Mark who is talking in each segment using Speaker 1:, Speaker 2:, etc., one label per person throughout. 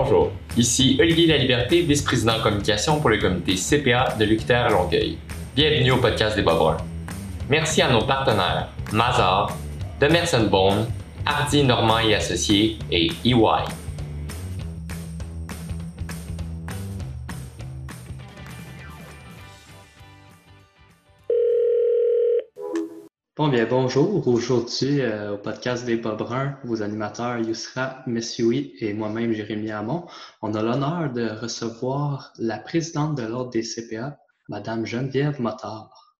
Speaker 1: Bonjour, ici Olivier Laliberté, vice-président communication pour le comité CPA de l'UQTR Longueuil. Bienvenue au podcast des Bas Merci à nos partenaires Mazar, Demerson Bone, Hardy Normand et Associés et EY.
Speaker 2: Bon, bien, bonjour. Aujourd'hui, euh, au podcast des Bas Bruns, vos animateurs Yousra Messioui et moi-même, Jérémy Hamon, on a l'honneur de recevoir la présidente de l'Ordre des CPA, Madame Geneviève Motard.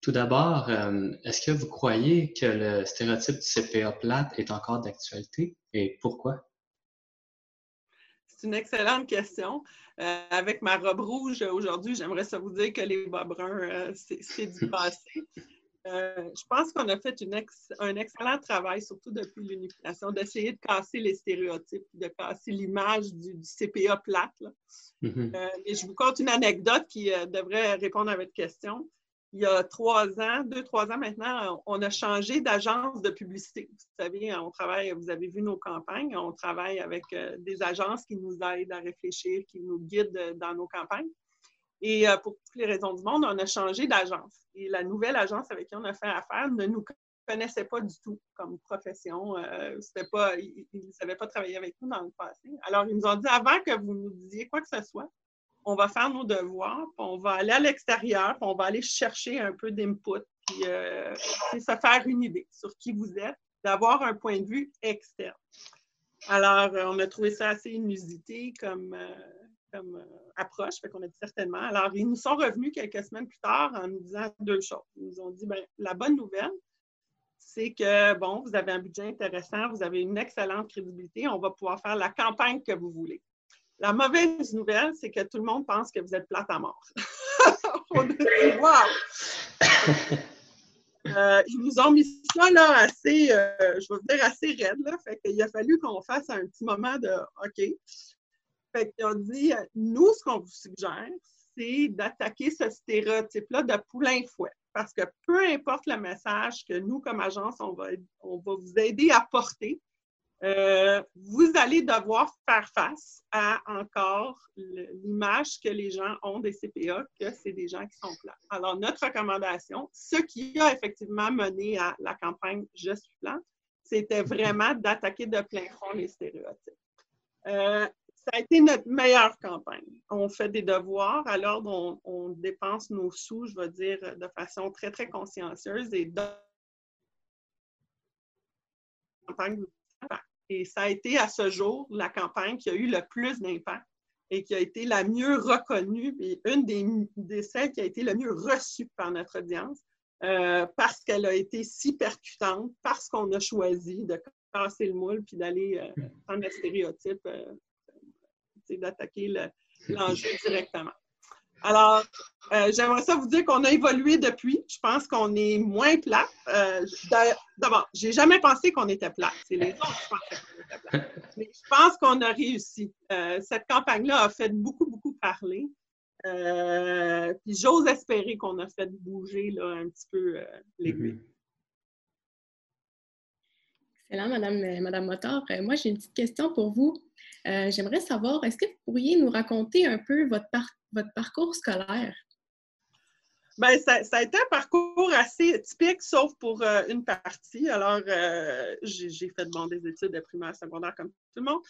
Speaker 2: Tout d'abord, euh, est-ce que vous croyez que le stéréotype du CPA plate est encore d'actualité et pourquoi?
Speaker 3: C'est une excellente question. Euh, avec ma robe rouge aujourd'hui, j'aimerais ça vous dire que les bas bruns, c'est du passé. Euh, je pense qu'on a fait un excellent travail, surtout depuis l'unification, d'essayer de casser les stéréotypes, de casser l'image du, CPA plate. Mm-hmm. Euh, et je vous conte une anecdote qui euh, devrait répondre à votre question. Il y a trois ans, deux, trois ans maintenant, on a changé d'agence de publicité. Vous savez, on travaille, vous avez vu nos campagnes, on travaille avec des agences qui nous aident à réfléchir, qui nous guident dans nos campagnes. Et euh, pour toutes les raisons du monde, on a changé d'agence. Et la nouvelle agence avec qui on a fait affaire ne nous connaissait pas du tout comme profession. Euh, pas, ils ne savaient pas travailler avec nous dans le passé. Alors, ils nous ont dit avant que vous nous disiez quoi que ce soit, on va faire nos devoirs, puis on va aller à l'extérieur, puis on va aller chercher un peu d'input, puis euh, se faire une idée sur qui vous êtes, d'avoir un point de vue externe. Alors, on a trouvé ça assez inusité comme, comme euh, approche, fait qu'on a dit certainement. Alors, ils nous sont revenus quelques semaines plus tard en nous disant deux choses. Ils nous ont dit, bien, la bonne nouvelle, c'est que, bon, vous avez un budget intéressant, vous avez une excellente crédibilité, on va pouvoir faire la campagne que vous voulez. La mauvaise nouvelle, c'est que tout le monde pense que vous êtes plate à mort. on dit, wow! Euh, ils nous ont mis ça là, assez, euh, je vais dire, assez raide. Là. Fait qu'il a fallu qu'on fasse un petit moment de OK. Fait qu'ils ont dit, nous, ce qu'on vous suggère, c'est d'attaquer ce stéréotype-là de poulain-fouet. Parce que peu importe le message que nous, comme agence, on va, on va vous aider à porter, euh, vous allez devoir faire face à encore l'image que les gens ont des CPA, que c'est des gens qui sont plats. Alors, notre recommandation, ce qui a effectivement mené à la campagne Je suis plate, c'était vraiment d'attaquer de plein front les stéréotypes. Euh, ça a été notre meilleure campagne. On fait des devoirs, alors on, dépense nos sous, je veux dire, de façon très, très consciencieuse et et ça a été à ce jour la campagne qui a eu le plus d'impact et qui a été la mieux reconnue et une des, des, celles qui a été le mieux reçue par notre audience euh, parce qu'elle a été si percutante, parce qu'on a choisi de casser le moule puis d'aller euh, prendre le stéréotype euh, d'attaquer l'enjeu directement. Alors, euh, j'aimerais ça vous dire qu'on a évolué depuis. Je pense qu'on est moins plat. Euh, D'abord, j'ai jamais pensé qu'on était plat. C'est les autres qui pensaient qu'on était plat. Mais je pense qu'on a réussi. Euh, cette campagne-là a fait beaucoup, beaucoup parler. Euh, puis j'ose espérer qu'on a fait bouger là, un petit peu l'aiguille.
Speaker 4: Mm-hmm. Excellent, Madame, Madame Motard. moi, j'ai une petite question pour vous. Euh, j'aimerais savoir, est-ce que vous pourriez nous raconter un peu votre, parcours scolaire?
Speaker 3: Bien, ça, a été un parcours assez typique, sauf pour euh, une partie. Alors, euh, j'ai fait des études de primaire, secondaire comme tout le monde.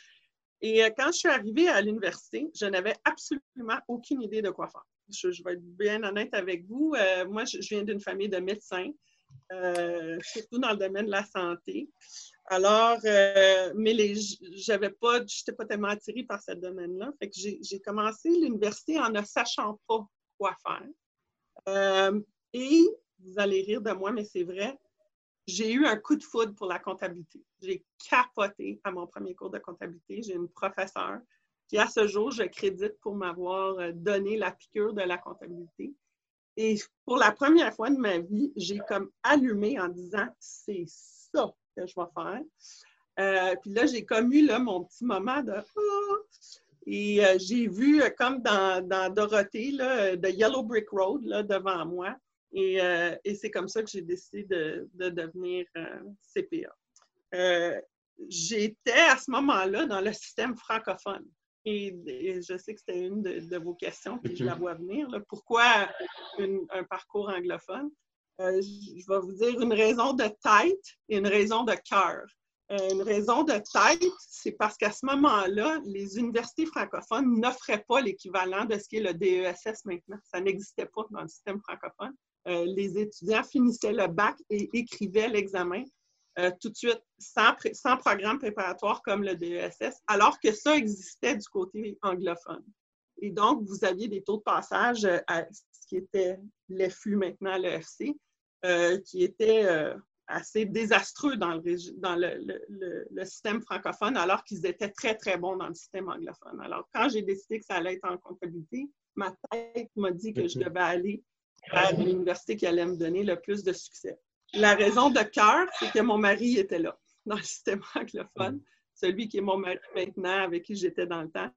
Speaker 3: Et quand je suis arrivée à l'université, je n'avais absolument aucune idée de quoi faire. Je, vais être bien honnête avec vous. moi, je viens d'une famille de médecins, surtout dans le domaine de la santé. Alors, euh, mais j'avais pas, je n'étais pas tellement attirée par ce domaine-là. J'ai commencé l'université en ne sachant pas quoi faire. Euh, et vous allez rire de moi, mais c'est vrai, j'ai eu un coup de foudre pour la comptabilité. J'ai capoté à mon premier cours de comptabilité. J'ai une professeure qui, à ce jour, je crédite pour m'avoir euh, donné la piqûre de la comptabilité. Et pour la première fois de ma vie, j'ai comme allumé en disant, c'est ça que je vais faire. Euh, puis là, j'ai comme eu là, mon petit moment de ah! Et euh, j'ai vu, euh, comme dans, dans Dorothée, là, The Yellow Brick Road là, devant moi. Et, et c'est comme ça que j'ai décidé de, de devenir CPA. j'étais à ce moment-là dans le système francophone. Et, je sais que c'était une de, vos questions, puis je la vois venir. Pourquoi un parcours anglophone? Euh, je vais vous dire une raison de tête et une raison de cœur. Euh, une raison de tête, c'est parce qu'à ce moment-là, les universités francophones n'offraient pas l'équivalent de ce qui est le DESS maintenant. Ça n'existait pas dans le système francophone. Euh, les étudiants finissaient le bac et écrivaient l'examen tout de suite sans, programme préparatoire comme le DESS, alors que ça existait du côté anglophone. Et donc, vous aviez des taux de passage à ce qui était l'FU maintenant, l'EFC, euh, qui était euh, assez désastreux dans, le, dans le, système francophone, alors qu'ils étaient très, très bons dans le système anglophone. Alors, quand j'ai décidé que ça allait être en comptabilité, ma tête m'a dit que je devais aller à l'université qui allait me donner le plus de succès. La raison de cœur, c'est que mon mari était là, dans le système anglophone. Celui qui est mon mari maintenant, avec qui j'étais dans le temps,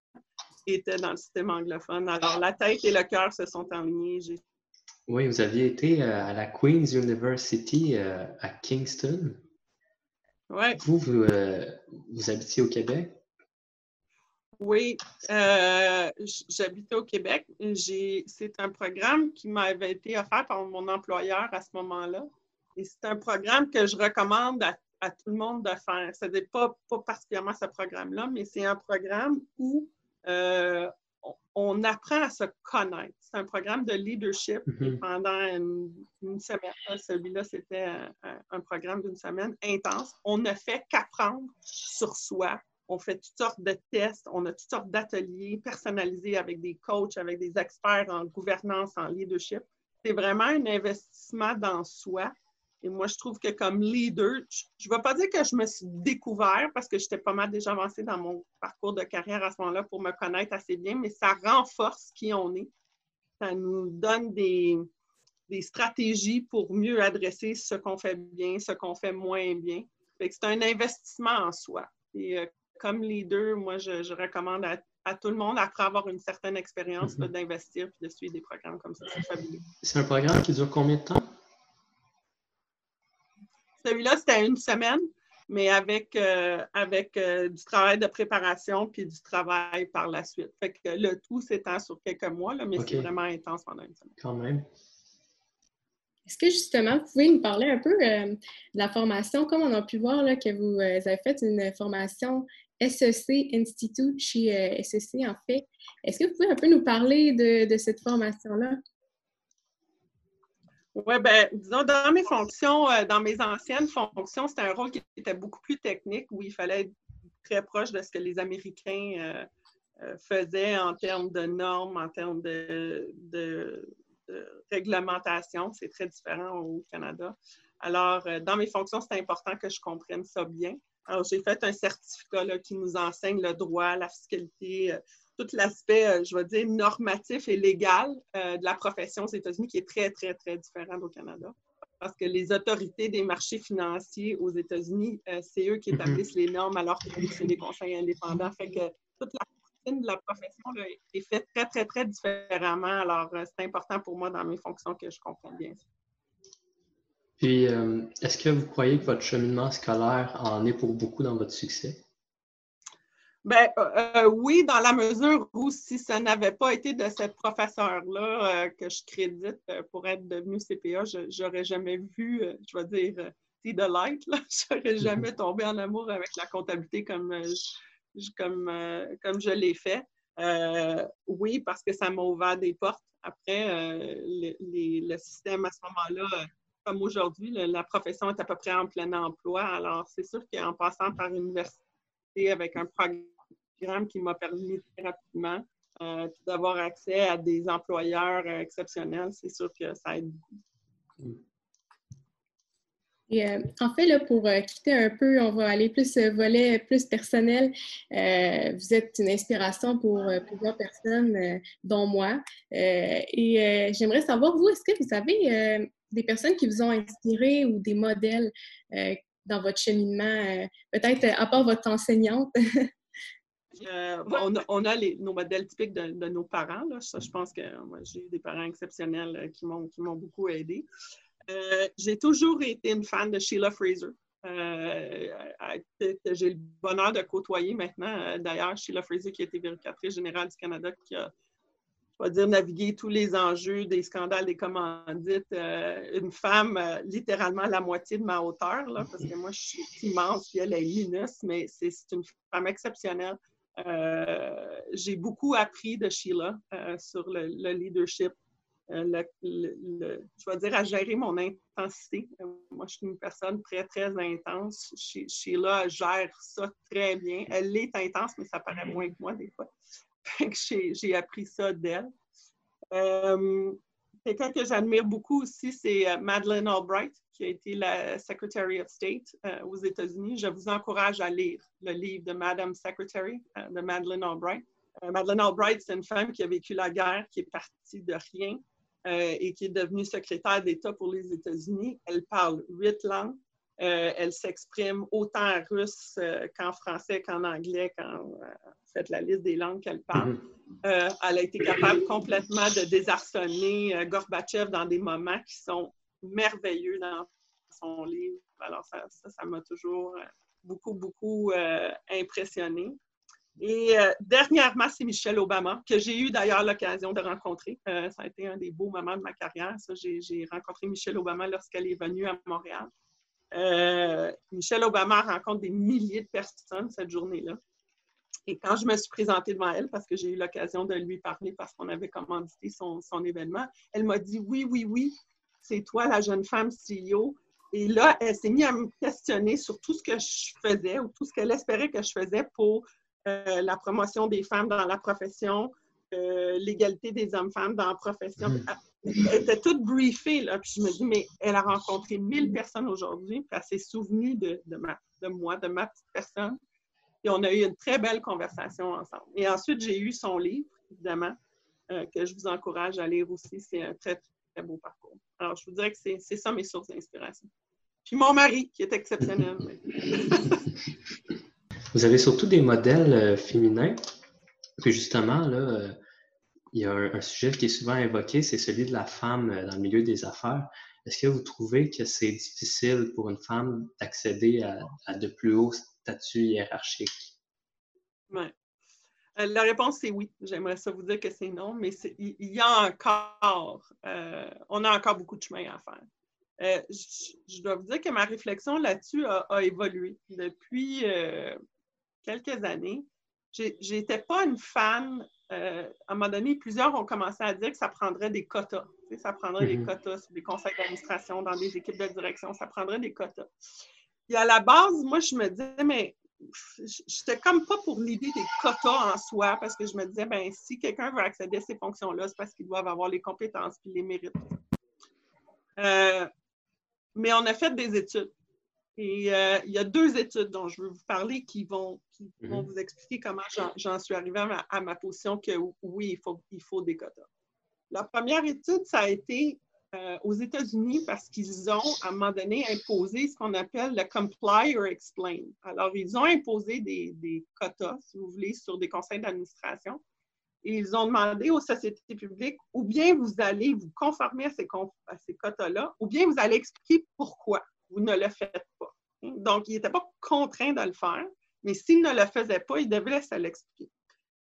Speaker 3: était dans le système anglophone. Alors, la tête et le cœur se sont enlignés. J'ai
Speaker 2: oui, vous aviez été euh, à la Queen's University euh, à Kingston.
Speaker 3: Oui.
Speaker 2: Vous, vous, euh, habitiez au Québec?
Speaker 3: Oui, j'habitais au Québec. C'est un programme qui m'avait été offert par mon employeur à ce moment-là. Et c'est un programme que je recommande à, tout le monde de faire. Ce n'est pas, pas particulièrement ce programme-là, mais c'est un programme où on apprend à se connaître. C'est un programme de leadership mhm. pendant une, semaine. Celui-là, c'était un, programme d'une semaine intense. On ne fait qu'apprendre sur soi. On fait toutes sortes de tests, on a toutes sortes d'ateliers personnalisés avec des coachs, avec des experts en gouvernance, en leadership. C'est vraiment un investissement dans soi et moi, je trouve que comme leader, je ne vais pas dire que je me suis découvert parce que j'étais pas mal déjà avancée dans mon parcours de carrière à ce moment-là pour me connaître assez bien, mais ça renforce qui on est. Ça nous donne des, stratégies pour mieux adresser ce qu'on fait bien, ce qu'on fait moins bien. c'est un investissement en soi. Et euh, comme leader, moi, je, recommande à, tout le monde, après avoir une certaine expérience, mm-hmm. d'investir et de suivre des programmes comme ça. C'est fabuleux.
Speaker 2: C'est un programme qui dure combien de temps?
Speaker 3: Celui-là, c'était une semaine, mais avec, euh, avec euh, du travail de préparation puis du travail par la suite. Fait que le tout s'étend sur quelques mois, là, mais c'est vraiment intense pendant une semaine.
Speaker 2: Quand même.
Speaker 4: Est-ce que justement, vous pouvez nous parler un peu euh, de la formation, comme on a pu voir là, que vous avez fait une formation SEC Institute chez SEC, en fait. Est-ce que vous pouvez un peu nous parler de, de cette formation-là?
Speaker 3: Oui, bien, disons, dans mes fonctions, euh, dans mes anciennes fonctions, c'était un rôle qui était beaucoup plus technique, où il fallait être très proche de ce que les Américains euh, euh, faisaient en termes de normes, en termes de, réglementation. C'est très différent au Canada. Alors, dans mes fonctions, c'est important que je comprenne ça bien. Alors, j'ai fait un certificat qui nous enseigne le droit, la fiscalité, tout l'aspect, euh, je vais dire, normatif et légal euh, de la profession aux États-Unis qui est très, très, très différent au Canada. Parce que les autorités des marchés financiers aux États-Unis, euh, c'est eux qui mhm. établissent les normes alors que c'est des conseils indépendants. Fait que toute la routine de la profession est faite très, très, très différemment. Alors, c'est important pour moi dans mes fonctions que je comprenne bien ça.
Speaker 2: Puis, est-ce que vous croyez que votre cheminement scolaire en est pour beaucoup dans votre succès?
Speaker 3: Ben euh, euh, oui, dans la mesure où si ça n'avait pas été de cette professeure-là euh, que je crédite pour être devenue CPA, je n'aurais jamais vu, je vais dire, see the light, je n'aurais jamais mm-hmm. tombé en amour avec la comptabilité comme je, comme, comme je l'ai fait. oui, parce que ça m'a ouvert des portes. Après, le système à ce moment-là, comme aujourd'hui, la profession est à peu près en plein emploi. Alors, c'est sûr qu'en passant par l'université avec un programme qui m'a permis rapidement euh, d'avoir accès à des employeurs euh, exceptionnels. C'est sûr que ça aide beaucoup.
Speaker 4: Euh, en fait, pour quitter un peu, on va aller plus volet plus personnel. vous êtes une inspiration pour plusieurs personnes, dont moi. et j'aimerais savoir, vous, est-ce que vous avez des personnes qui vous ont inspiré ou des modèles dans votre cheminement, peut-être à part votre enseignante?
Speaker 3: Euh, on, a, nos modèles typiques de, nos parents. je pense que j'ai eu des parents exceptionnels euh, qui m'ont beaucoup aidé. Euh, j'ai toujours été une fan de Sheila Fraser. j'ai le bonheur de côtoyer maintenant. D'ailleurs, Sheila Fraser, qui a été vérificatrice générale du Canada, qui a dire, naviguer tous les enjeux des scandales des commandites. une femme, littéralement la moitié de ma hauteur, là, parce que moi, je suis immense, puis elle est minus, mais c'est une femme exceptionnelle. J'ai beaucoup appris de Sheila sur le, leadership, le, je vais dire, à gérer mon intensité. moi, je suis une personne très, très intense. Sheila gère ça très bien. Elle est intense, mais ça paraît moins que moi des fois. j'ai appris ça d'elle. Euh, quelqu'un que j'admire beaucoup aussi, c'est euh, Madeleine Albright, qui a été la Secretary of State euh, aux États-Unis. Je vous encourage à lire le livre de Madame Secretary de Madeleine Albright. Madeleine Albright, c'est une femme qui a vécu la guerre, qui est partie de rien et qui est devenue secrétaire d'État pour les États-Unis. Elle parle huit langues. Elle s'exprime autant en russe qu'en français, qu'en anglais, quand fait la liste des langues qu'elle parle. Euh, elle a été capable complètement de désarçonner euh, Gorbatchev dans des moments qui sont merveilleux dans son livre. Alors, ça, ça m'a toujours euh, beaucoup, beaucoup impressionné. Et dernièrement, c'est Michelle Obama, que j'ai eu d'ailleurs l'occasion de rencontrer. ça a été un des beaux moments de ma carrière. j'ai rencontré Michelle Obama lorsqu'elle est venue à Montréal. Michelle Obama rencontre des milliers de personnes cette journée-là. Et quand je me suis présentée devant elle, parce que j'ai eu l'occasion de lui parler parce qu'on avait commandité son, son événement, elle m'a dit Oui, oui, oui, c'est toi la jeune femme CEO. Et là, elle s'est mise à me questionner sur tout ce que je faisais ou tout ce qu'elle espérait que je faisais pour euh, la promotion des femmes dans la profession, euh, l'égalité des hommes-femmes dans la profession. Mm. Elle était toute briefée, là. Puis je me dis, mais elle a rencontré 1000 personnes aujourd'hui, puis elle s'est souvenue de, de, moi, de ma petite personne. Et on a eu une très belle conversation ensemble. Et ensuite, j'ai eu son livre, évidemment, euh, que je vous encourage à lire aussi. C'est un très, très beau parcours. Alors, je vous dirais que c'est ça mes sources d'inspiration. Puis mon mari, qui est exceptionnel.
Speaker 2: vous avez surtout des modèles euh, féminins. Puis justement, là, euh, il y a un, sujet qui est souvent évoqué, c'est celui de la femme dans le milieu des affaires. Est-ce que vous trouvez que c'est difficile pour une femme d'accéder à, de plus hauts statut hiérarchique?
Speaker 3: Oui. Euh, la réponse, est oui. J'aimerais ça vous dire que c'est non, mais il y, a encore, euh, on a encore beaucoup de chemin à faire. Euh, je, dois vous dire que ma réflexion là-dessus a, évolué depuis quelques années. J'étais pas une fan. À un moment donné, plusieurs ont commencé à dire que ça prendrait des quotas. ça prendrait des mm-hmm. quotas sur des conseils d'administration, dans des équipes de direction. Ça prendrait des quotas. Et à la base, moi, je me disais, mais j'étais comme pas pour l'idée des quotas en soi, parce que je me disais, ben si quelqu'un veut accéder à ces fonctions-là, c'est parce qu'ils doivent avoir les compétences et les mérites. Euh, mais on a fait des études. Et euh, il y a deux études dont je veux vous parler qui vont, vont mhm. vous expliquer comment j'en suis arrivée à ma, position que oui, il faut, il faut des quotas. La première étude, ça a été euh, aux États-Unis parce qu'ils ont, à un moment donné, imposé ce qu'on appelle le comply or explain. Alors, ils ont imposé des, quotas, si vous voulez, sur des conseils d'administration. Et ils ont demandé aux sociétés publiques ou bien vous allez vous conformer à ces, ces quotas-là, ou bien vous allez expliquer pourquoi vous ne le faites pas. Donc, ils n'étaient pas contraints de le faire, mais s'ils ne le faisaient pas, ils devaient se l'expliquer.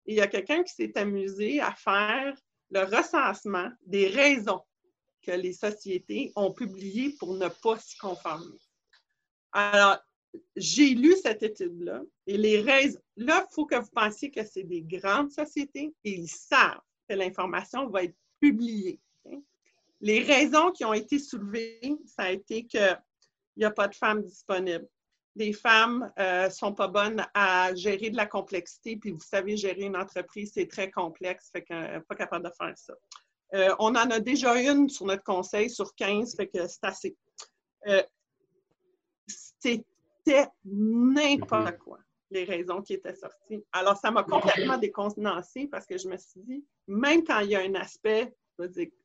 Speaker 3: Il y a quelqu'un qui s'est amusé à faire le recensement des raisons que les sociétés ont publié pour ne pas s'y conformer. Alors, j'ai lu cette étude-là et les raisons, là, il faut que vous pensiez que c'est des grandes sociétés et ils savent que l'information va être publiée. Les raisons qui ont été soulevées, ça a été qu'il n'y a pas de femmes disponibles. Les femmes ne euh, sont pas bonnes à gérer de la complexité, puis vous savez, gérer une entreprise, c'est très complexe, fait qu'on n'est pas capable de faire ça. Euh, on en a déjà une sur notre conseil sur 15, fait que c'est assez. Euh, c'était n'importe quoi, les raisons qui étaient sorties. Alors, ça m'a complètement décontenancée parce que je me suis dit, même quand il y a un aspect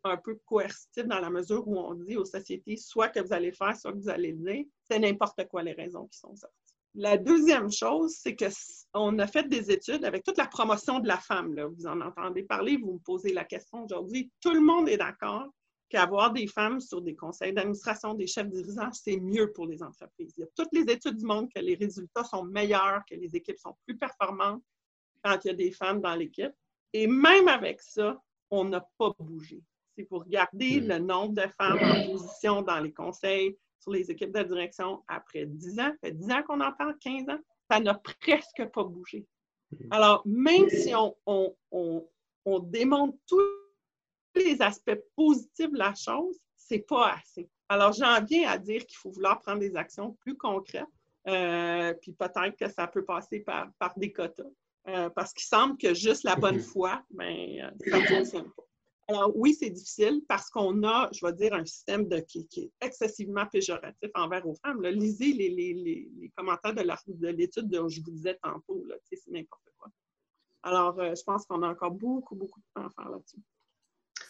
Speaker 3: un peu coercitif dans la mesure où on dit aux sociétés soit que vous allez faire, soit que vous allez dire, c'est n'importe quoi les raisons qui sont sorties. La deuxième chose, c'est qu'on a fait des études avec toute la promotion de la femme. Là. Vous en entendez parler, vous me posez la question aujourd'hui. Tout le monde est d'accord qu'avoir des femmes sur des conseils d'administration, des chefs dirigeants, c'est mieux pour les entreprises. Il y a toutes les études du monde que les résultats sont meilleurs, que les équipes sont plus performantes quand il y a des femmes dans l'équipe. Et même avec ça, on n'a pas bougé. Si vous regardez hmm. le nombre de femmes en position dans les conseils, sur les équipes de direction, après 10 ans, ça fait 10 ans qu'on en parle, 15 ans, ça n'a presque pas bougé. Hmm. Alors, même si on, on démontre tous les aspects positifs de la chose, c'est pas assez. Alors, j'en viens à dire qu'il faut vouloir prendre des actions plus concrètes, euh, puis peut-être que ça peut passer par, par des quotas. Euh, parce qu'il semble que juste la bonne foi, ben, euh, ça ne fonctionne pas. Alors oui, c'est difficile parce qu'on a, je vais dire, un système de, qui, est excessivement péjoratif envers aux femmes. Lisez les, les, les, commentaires de l'étude dont je vous disais tantôt. C'est n'importe quoi. Alors, je pense qu'on a encore beaucoup, beaucoup de temps à faire là-dessus.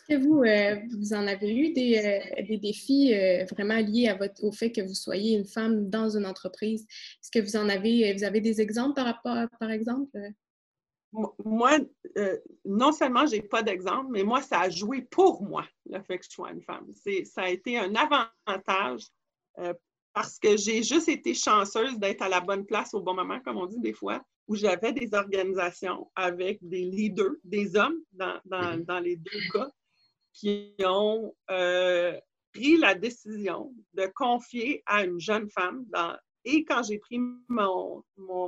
Speaker 4: Est-ce que vous, euh, vous en avez eu des, euh, des défis euh, vraiment liés à votre, au fait que vous soyez une femme dans une entreprise? Est-ce que vous en avez, vous avez des exemples par rapport, par exemple?
Speaker 3: Moi, non seulement j'ai pas d'exemple, mais moi, ça a joué pour moi, le fait que je sois une femme. Ça a été un avantage parce que j'ai juste été chanceuse d'être à la bonne place au bon moment, comme on dit des fois, où j'avais des organisations avec des leaders, des hommes dans, dans, mm-hmm. dans les deux cas, qui ont euh, pris la décision de confier à une jeune femme, dans, et quand j'ai pris mon,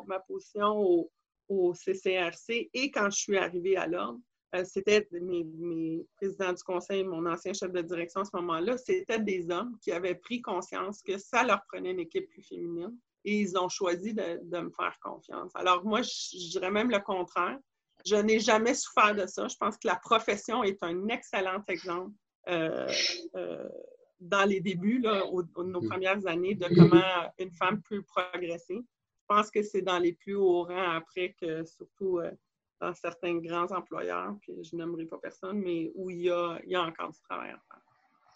Speaker 3: ma position au, au, CCRC et quand je suis arrivée à l'ordre, euh, c'était mes, mes, présidents du conseil, mon ancien chef de direction à ce moment-là, c'était des hommes qui avaient pris conscience que ça leur prenait une équipe plus féminine et ils ont choisi de, de me faire confiance. Alors moi, je dirais même le contraire. Je n'ai jamais souffert de ça. Je pense que la profession est un excellent exemple euh, euh, dans les débuts, là, nos mm. premières années, de comment une femme peut progresser. Je pense que c'est dans les plus hauts rangs après que, surtout euh, dans certains grands employeurs, puis je n'aimerais pas personne, mais où il y, a, il y a encore du travail à faire.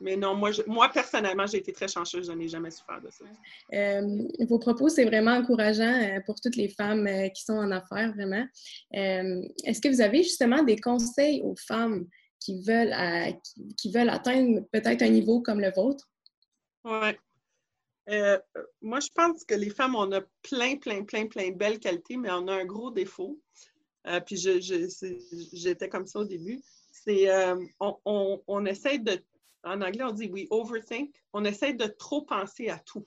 Speaker 3: Mais non, moi, moi personnellement, j'ai été très chanceuse. Je n'ai jamais souffert de ça.
Speaker 4: Euh, vos propos, c'est vraiment encourageant euh, pour toutes les femmes qui sont en affaires, vraiment. Est-ce que vous avez justement des conseils aux femmes qui veulent, qui, veulent atteindre peut-être un niveau comme le vôtre?
Speaker 3: Oui. Moi, je pense que les femmes, on a plein, plein, plein, plein de belles qualités, mais on a un gros défaut. puis j'étais comme ça au début. C'est on, on, essaie de en anglais, on dit we overthink. On essaie de trop penser à tout.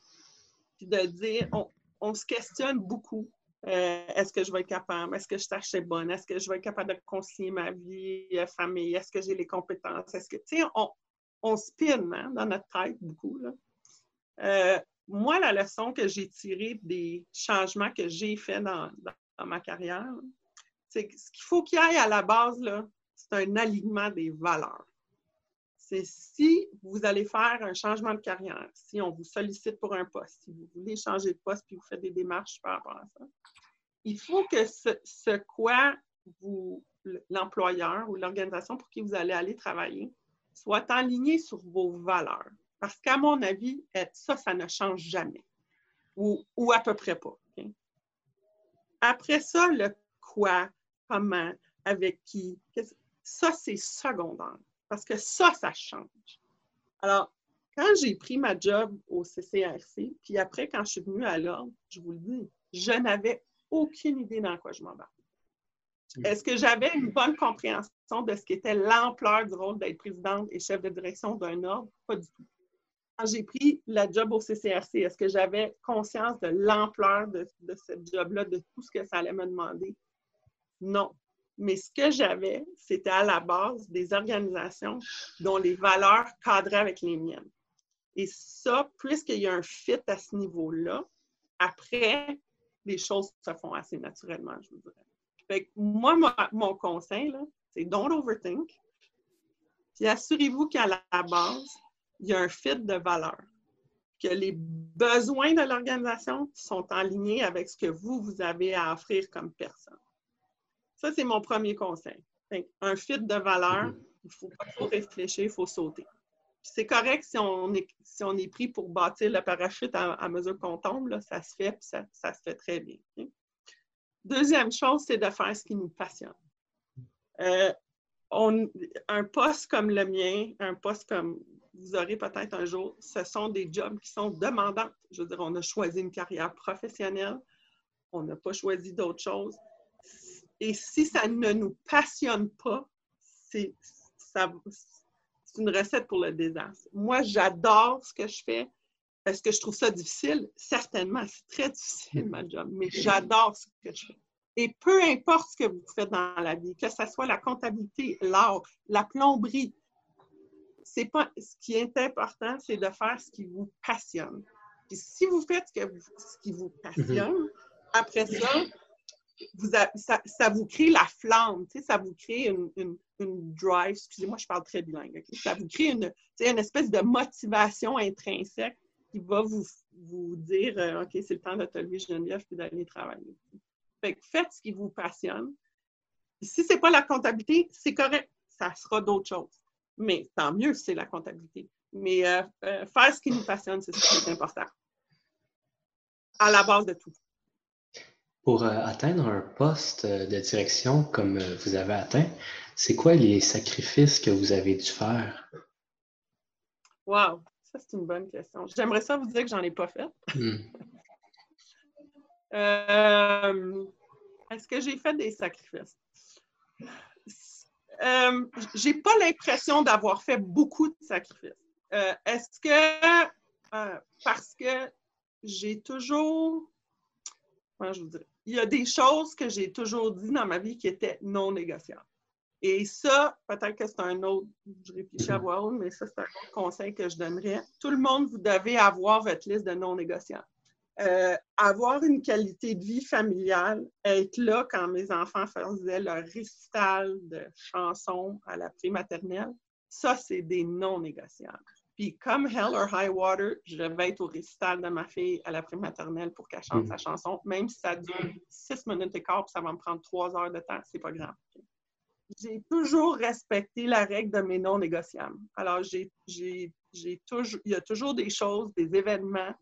Speaker 3: Puis de dire, on, se questionne beaucoup. Euh, est-ce que je vais être capable? Est-ce que je assez bonne? Est-ce que je vais être capable de concilier ma vie, euh, famille? Est-ce que j'ai les compétences? Est-ce que, tu sais, on, on spin hein, dans notre tête beaucoup. Euh, moi, la leçon que j'ai tirée des changements que j'ai faits dans, ma carrière, c'est que ce qu'il faut qu'il y ait à la base, c'est un alignement des valeurs c'est si vous allez faire un changement de carrière, si on vous sollicite pour un poste, si vous voulez changer de poste puis vous faites des démarches par rapport à ça, il faut que ce, quoi vous, l'employeur ou l'organisation pour qui vous allez aller travailler soit aligné sur vos valeurs. Parce qu'à mon avis, ça, ça ne change jamais. Ou, ou à peu près pas. Après ça, le quoi, comment, avec qui, ça, c'est secondaire. Parce que ça, ça change. Alors, quand j'ai pris ma job au CCRC, puis après, quand je suis venue à l'ordre, je vous le dis, je n'avais aucune idée dans quoi je m'embarque. Mm. Est-ce que j'avais une bonne compréhension de ce qu'était l'ampleur du rôle d'être présidente et chef de direction d'un ordre? Pas du tout. Quand j'ai pris la job au CCRC, est-ce que j'avais conscience de l'ampleur de, ce job-là, de tout ce que ça allait me demander? Non. Mais ce que j'avais, c'était à la base des organisations dont les valeurs cadraient avec les miennes. Et ça, puisqu'il y a un fit à ce niveau-là, après, les choses se font assez naturellement, je vous dirais. Fait moi, mon conseil, c'est don't overthink. Puis assurez-vous qu'à la base, il y a un fit de valeurs. Que les besoins de l'organisation sont en ligne avec ce que vous, vous avez à offrir comme personne. Ça, c'est mon premier conseil. Un fit de valeur, mhm. il ne faut pas trop réfléchir, il faut sauter. C'est correct si on, est, si on est pris pour bâtir le parachute à, mesure qu'on tombe, ça se fait, puis ça, se fait très bien. Deuxième chose, c'est de faire ce qui nous passionne. Euh, un poste comme le mien, un poste comme vous aurez peut-être un jour, ce sont des jobs qui sont demandants. Je veux dire, on a choisi une carrière professionnelle, on n'a pas choisi d'autres choses. Et si ça ne nous passionne pas, c'est une recette pour le désastre. Moi, j'adore ce que je fais. Est-ce que je trouve ça difficile? Certainement, c'est très difficile, ma job, mais j'adore ce que je fais. Et peu importe ce que vous faites dans la vie, que ce soit la comptabilité, l'art, la plomberie, c'est pas ce qui est important, c'est de faire ce qui vous passionne. Puis si vous faites ce, qui vous passionne, après ça, vous ça, vous crée la flamme, ça vous crée une, drive. Excusez-moi, je parle très bilingue. Ça vous crée une, une espèce de motivation intrinsèque qui va vous, vous dire euh, OK, c'est le temps de te lever, Geneviève, puis d'aller travailler. Fait faites ce qui vous passionne. Si ce n'est pas la comptabilité, c'est correct. Ça sera d'autres choses. Mais tant mieux c'est la comptabilité. Mais euh, euh, faire ce qui nous passionne, c'est ce qui est important. À la base de tout.
Speaker 2: Pour euh, atteindre un poste de direction comme vous avez atteint, c'est quoi les sacrifices que vous avez dû faire?
Speaker 3: Wow, ça c'est une bonne question. J'aimerais ça vous dire que j'en ai pas fait. Hmm. Est-ce que j'ai fait des sacrifices? Euh, j'ai pas l'impression d'avoir fait beaucoup de sacrifices. Euh, est-ce que euh, parce que j'ai toujours, comment je vous dirais, il y a des choses que j'ai toujours dit dans ma vie qui étaient non négociables. Et ça, peut-être que c'est un autre, je réfléchis à haute, mais ça, c'est un conseil que je donnerais. Tout le monde, vous devez avoir votre liste de non négociables. Euh, avoir une qualité de vie familiale, être là quand mes enfants faisaient leur récital de chansons à la prématernelle, ça, c'est des non négociables. Puis comme Hell or High Water, je vais être au récital de ma fille à la prématernelle pour qu'elle chante mm. sa chanson, même si ça dure six minutes et quart, puis ça va me prendre trois heures de temps, c'est pas grave. J'ai toujours respecté la règle de mes non négociables. Alors, j'ai, toujours, il y a toujours des choses, des événements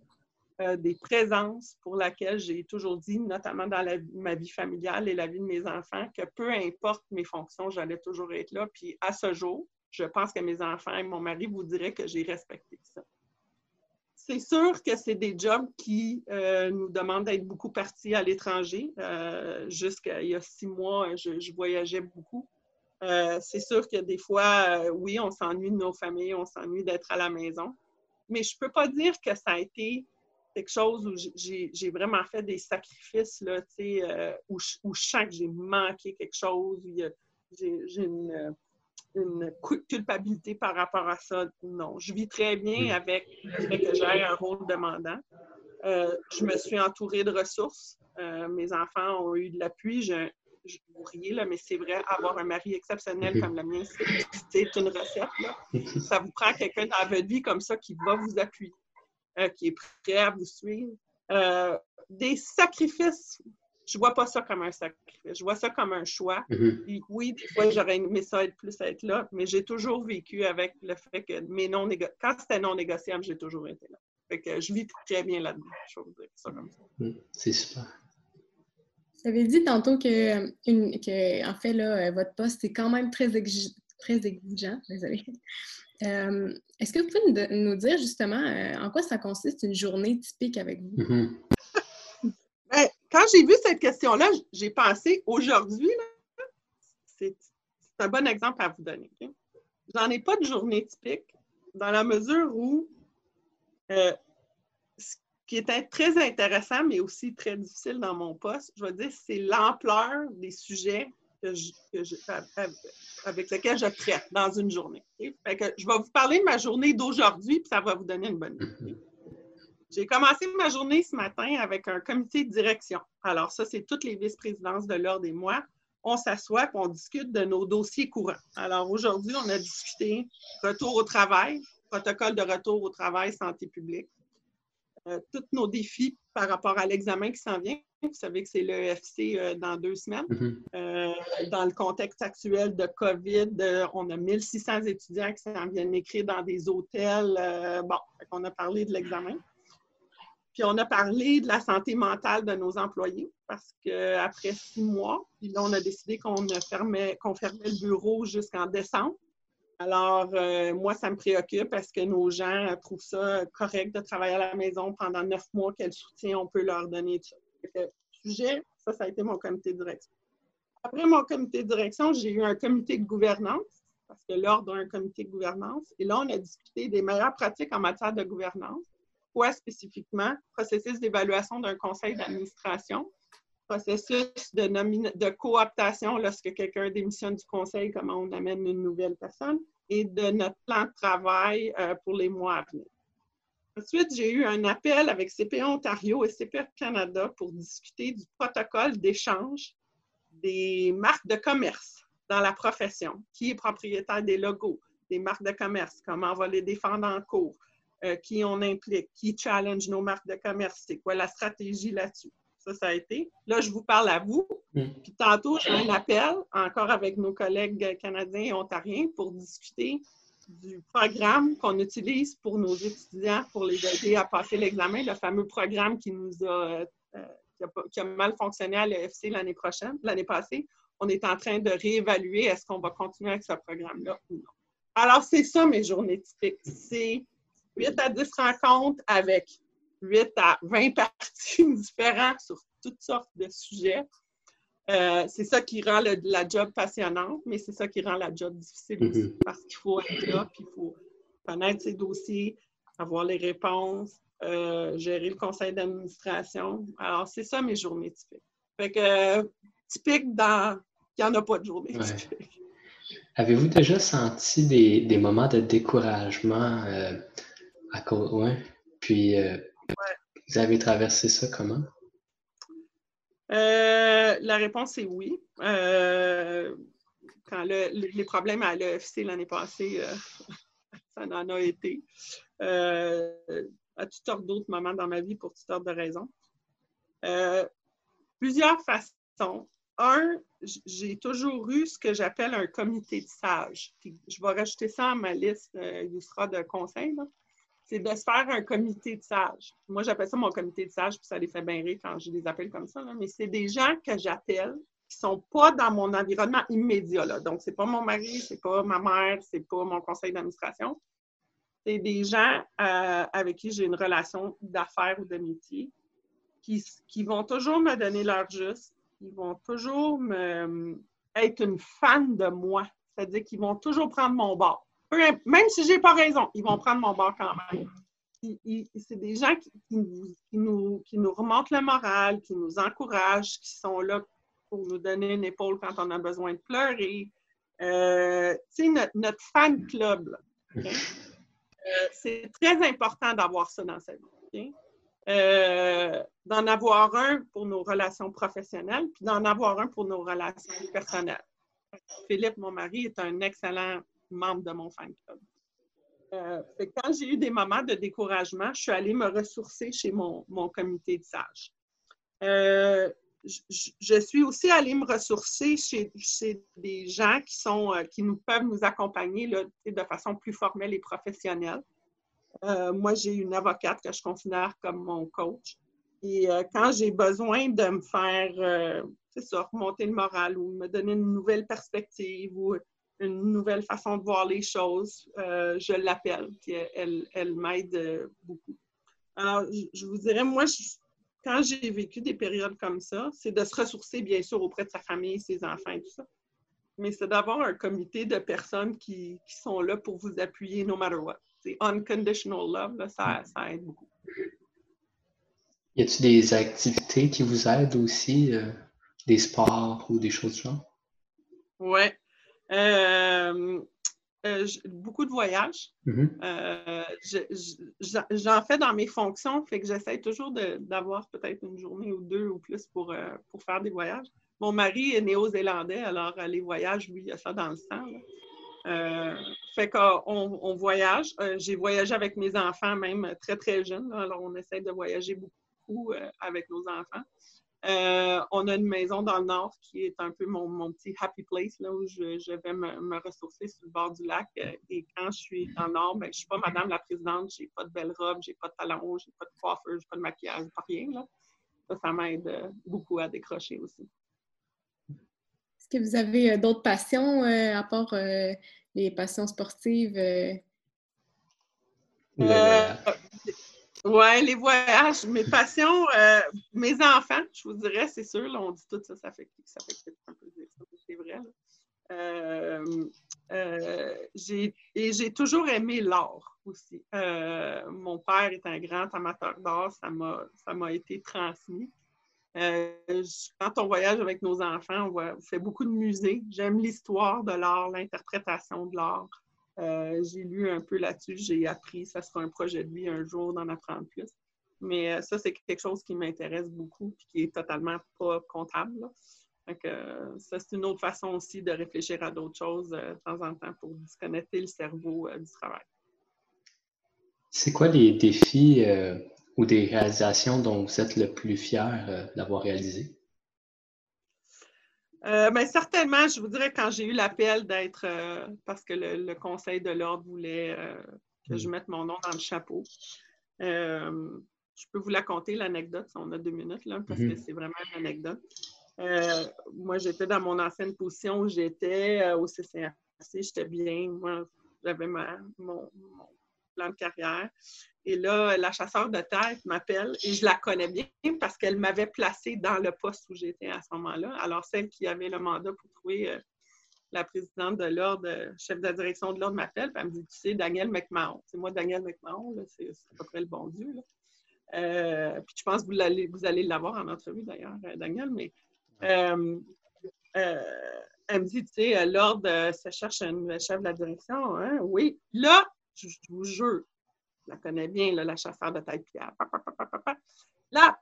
Speaker 3: euh, des présences pour lesquelles j'ai toujours dit, notamment dans ma vie familiale et la vie de mes enfants, que peu importe mes fonctions, j'allais toujours être là. Puis à ce jour, je pense que mes enfants et mon mari vous diraient que j'ai respecté ça. C'est sûr que c'est des jobs qui euh, nous demandent d'être beaucoup partis à l'étranger. Euh, Jusqu'il y a six mois, je, voyageais beaucoup. Euh, c'est sûr que des fois, oui, on s'ennuie de nos familles, on s'ennuie d'être à la maison. Mais je ne peux pas dire que ça a été quelque chose où j'ai vraiment fait des sacrifices, là, euh, où, où, je sens que j'ai manqué quelque chose, j'ai une, une, culpabilité par rapport à ça. Non, je vis très bien avec le fait que j'ai un rôle demandant. Euh, je me suis entourée de ressources. Euh, mes enfants ont eu de l'appui. Je, je vous riez, là, mais c'est vrai, avoir un mari exceptionnel comme le mien, c'est une recette. Là. Ça vous prend quelqu'un dans votre vie comme ça qui va vous appuyer. Euh, qui est prêt à vous suivre. Euh, des sacrifices, je vois pas ça comme un sacrifice, je vois ça comme un choix. Mm-hmm. oui, des fois, j'aurais aimé ça être plus être là, mais j'ai toujours vécu avec le fait que mes non quand c'était non négociable, j'ai toujours été là. Fait que je vis très bien là-dedans, je vous dire ça comme ça.
Speaker 2: Mm, c'est super.
Speaker 4: Vous avez dit tantôt que, que, en fait, là, votre poste est quand même très, très exigeant. Désolée. Euh, est-ce que vous pouvez nous dire justement euh, en quoi ça consiste une journée typique avec vous? Mm-hmm.
Speaker 3: Ben, quand j'ai vu cette question-là, j'ai pensé aujourd'hui, c'est un bon exemple à vous donner. J'en ai pas de journée typique dans la mesure où euh, ce qui est très intéressant, mais aussi très difficile dans mon poste, je veux dire, c'est l'ampleur des sujets avec lequel je traite dans une journée. je vais vous parler de ma journée d'aujourd'hui, puis ça va vous donner une bonne idée. J'ai commencé ma journée ce matin avec un comité de direction. Alors, ça, c'est toutes les vice-présidences de l'ordre et moi. On s'assoit et on discute de nos dossiers courants. Alors, aujourd'hui, on a discuté retour au travail, protocole de retour au travail, santé publique, euh, tous nos défis par rapport à l'examen qui s'en vient. Vous savez que c'est l'EFC euh, dans deux semaines. Mm-hmm. Euh, dans le contexte actuel de COVID, on a 1600 étudiants qui s'en viennent écrire dans des hôtels. bon, on a parlé de l'examen. puis on a parlé de la santé mentale de nos employés parce qu'après six mois, puis là, on a décidé qu'on fermait, qu'on fermait le bureau jusqu'en décembre. Alors, euh, moi, ça me préoccupe parce que nos gens trouvent ça correct de travailler à la maison pendant neuf mois. Quel soutien on peut leur donner? Le sujet, ça, ça a été mon comité de direction. Après mon comité de direction, j'ai eu un comité de gouvernance parce que l'ordre a un comité de gouvernance. Et là, on a discuté des meilleures pratiques en matière de gouvernance. Quoi spécifiquement? Processus d'évaluation d'un conseil d'administration, processus de, de cooptation lorsque quelqu'un démissionne du conseil, comment on amène une nouvelle personne, et de notre plan de travail euh, pour les mois à venir. Ensuite, j'ai eu un appel avec CPA Ontario et CPA Canada pour discuter du protocole d'échange des marques de commerce dans la profession. Qui est propriétaire des logos, des marques de commerce, comment on va les défendre en cours, euh, qui on implique, qui challenge nos marques de commerce, c'est quoi la stratégie là-dessus. Ça, ça a été. Là, je vous parle à vous. Mm. Puis tantôt, j'ai un appel encore avec nos collègues canadiens et ontariens pour discuter du programme qu'on utilise pour nos étudiants pour les aider à passer l'examen, le fameux programme qui nous a, euh, qui a, mal fonctionné à l'EFC l'année prochaine, l'année passée. On est en train de réévaluer est-ce qu'on va continuer avec ce programme-là ou non. Alors, c'est ça mes journées typiques. C'est 8 à 10 rencontres avec 8 à 20 parties différentes sur toutes sortes de sujets. Euh, c'est ça qui rend la job passionnante, mais c'est ça qui rend la job difficile aussi, mm-hmm. parce qu'il faut être là, puis il faut connaître ses dossiers, avoir les réponses, euh, gérer le conseil d'administration. Alors, c'est ça mes journées typiques. Fait que, typique dans... Il n'y en a pas de journée typique.
Speaker 2: Avez-vous déjà senti des, moments de découragement euh, à cause... Ouais. Puis, vous avez traversé ça comment?
Speaker 3: Euh, la réponse est oui. Euh, quand les problèmes à l'EFC l'année passée, euh, ça en a été. à toutes sortes d'autres moments dans ma vie pour toutes sortes de raisons? plusieurs façons. Un, j'ai toujours eu ce que j'appelle un comité de sages. je vais rajouter ça à ma liste, il sera de conseils c'est de se faire un comité de sages. Moi, j'appelle ça mon comité de sages, puis ça les fait bien rire quand je les appelle comme ça. Mais c'est des gens que j'appelle qui ne sont pas dans mon environnement immédiat. Là. Donc, ce n'est pas mon mari, ce n'est pas ma mère, ce n'est pas mon conseil d'administration. C'est des gens euh, avec qui j'ai une relation d'affaires ou de métier qui, qui, vont toujours me donner leur juste, qui vont toujours être une fan de moi. C'est-à-dire qu'ils vont toujours prendre mon bord même si je n'ai pas raison, ils vont prendre mon bord quand même. C'est des gens qui, nous, qui, nous, remontent le moral, qui nous encouragent, qui sont là pour nous donner une épaule quand on a besoin de pleurer. Euh, c'est notre, fan club. Euh, c'est très important d'avoir ça dans sa vie. Euh, d'en avoir un pour nos relations professionnelles, puis d'en avoir un pour nos relations personnelles. Philippe, mon mari, est un excellent membre de mon fan club. Euh, quand j'ai eu des moments de découragement, je suis allée me ressourcer chez mon, comité de sages. Euh, je, suis aussi allée me ressourcer chez, des gens qui, sont, euh, qui nous peuvent nous accompagner là, de façon plus formelle et professionnelle. moi, j'ai une avocate que je considère comme mon coach. Et quand j'ai besoin de me faire, c'est ça, remonter le moral ou me donner une nouvelle perspective ou une nouvelle façon de voir les choses, euh, je l'appelle, puis elle, elle m'aide euh, beaucoup. Alors, je, vous dirais, moi, quand j'ai vécu des périodes comme ça, c'est de se ressourcer, bien sûr, auprès de sa famille, ses enfants et tout ça. Mais c'est d'avoir un comité de personnes qui, qui, sont là pour vous appuyer no matter what. C'est unconditional love, ça, ça, aide beaucoup.
Speaker 2: Y a-t-il des activités qui vous aident aussi, euh, des sports ou des choses du genre?
Speaker 3: Oui, euh, euh, beaucoup de voyages.
Speaker 2: Mm-hmm.
Speaker 3: Euh, j'en fais dans mes fonctions, fait que j'essaie toujours d'avoir peut-être une journée ou deux ou plus pour, pour faire des voyages. Mon mari est néo-zélandais, alors les voyages, lui, il a ça dans le sang. fait qu'on on voyage. J'ai voyagé avec mes enfants même très, très jeunes. alors, on essaie de voyager beaucoup avec nos enfants. On a une maison dans le nord qui est un peu mon, petit happy place, là, où je, vais me, ressourcer sur le bord du lac. Et quand je suis dans le nord, ben, je ne suis pas madame la présidente, je n'ai pas de belle robe, je n'ai pas de talons, je n'ai pas de coiffeur, je n'ai pas de maquillage, pas rien. Là. Ça, ça m'aide beaucoup à décrocher aussi.
Speaker 4: Est-ce que vous avez d'autres passions à part les passions sportives?
Speaker 3: Euh, ouais, les voyages, mes passions, euh, mes enfants, je vous dirais, c'est sûr, on dit tout ça, ça fait, ça fait un peu c'est vrai. Euh, et j'ai toujours aimé l'art aussi. mon père est un grand amateur d'art, ça m'a été transmis. quand on voyage avec nos enfants, on, on fait beaucoup de musées. J'aime l'histoire de l'art, l'interprétation de l'art. Euh, j'ai lu un peu là-dessus, j'ai appris, ça sera un projet de vie un jour d'en apprendre plus. Mais euh, ça, c'est quelque chose qui m'intéresse beaucoup et qui est totalement pas comptable. Donc, euh, ça, c'est une autre façon aussi de réfléchir à d'autres choses de temps en temps pour disconnecter le cerveau du travail.
Speaker 2: C'est quoi les défis ou des réalisations dont vous êtes le plus fier d'avoir réalisé?
Speaker 3: Euh, ben, certainement, je vous dirais, quand j'ai eu l'appel d'être, euh, parce que le, Conseil de l'Ordre voulait euh, que je mm. mette mon nom dans le chapeau. je peux vous la conter, l'anecdote, si on a deux minutes, là, parce que mm-hmm. c'est vraiment une anecdote. moi, j'étais dans mon ancienne position, j'étais au CCRC, j'étais bien. Moi, j'avais mon, plan de carrière. Et là, la chasseur de tête m'appelle et je la connais bien parce qu'elle m'avait placée dans le poste où j'étais à ce moment-là. Alors, celle qui avait le mandat pour trouver euh, la présidente de l'ordre, euh, chef de la direction de l'ordre m'appelle, elle me dit Tu sais, Daniel McMahon. C'est moi, Daniel McMahon, c'est à peu près le bon Dieu. Euh, puis je pense que vous allez, vous allez l'avoir en entrevue d'ailleurs, Daniel, mais elle me dit Tu sais, l'ordre se cherche un chef de la direction. Hein? Oui. Là, je, vous jure, je la connais bien, la chasseur de tête pierre. Là,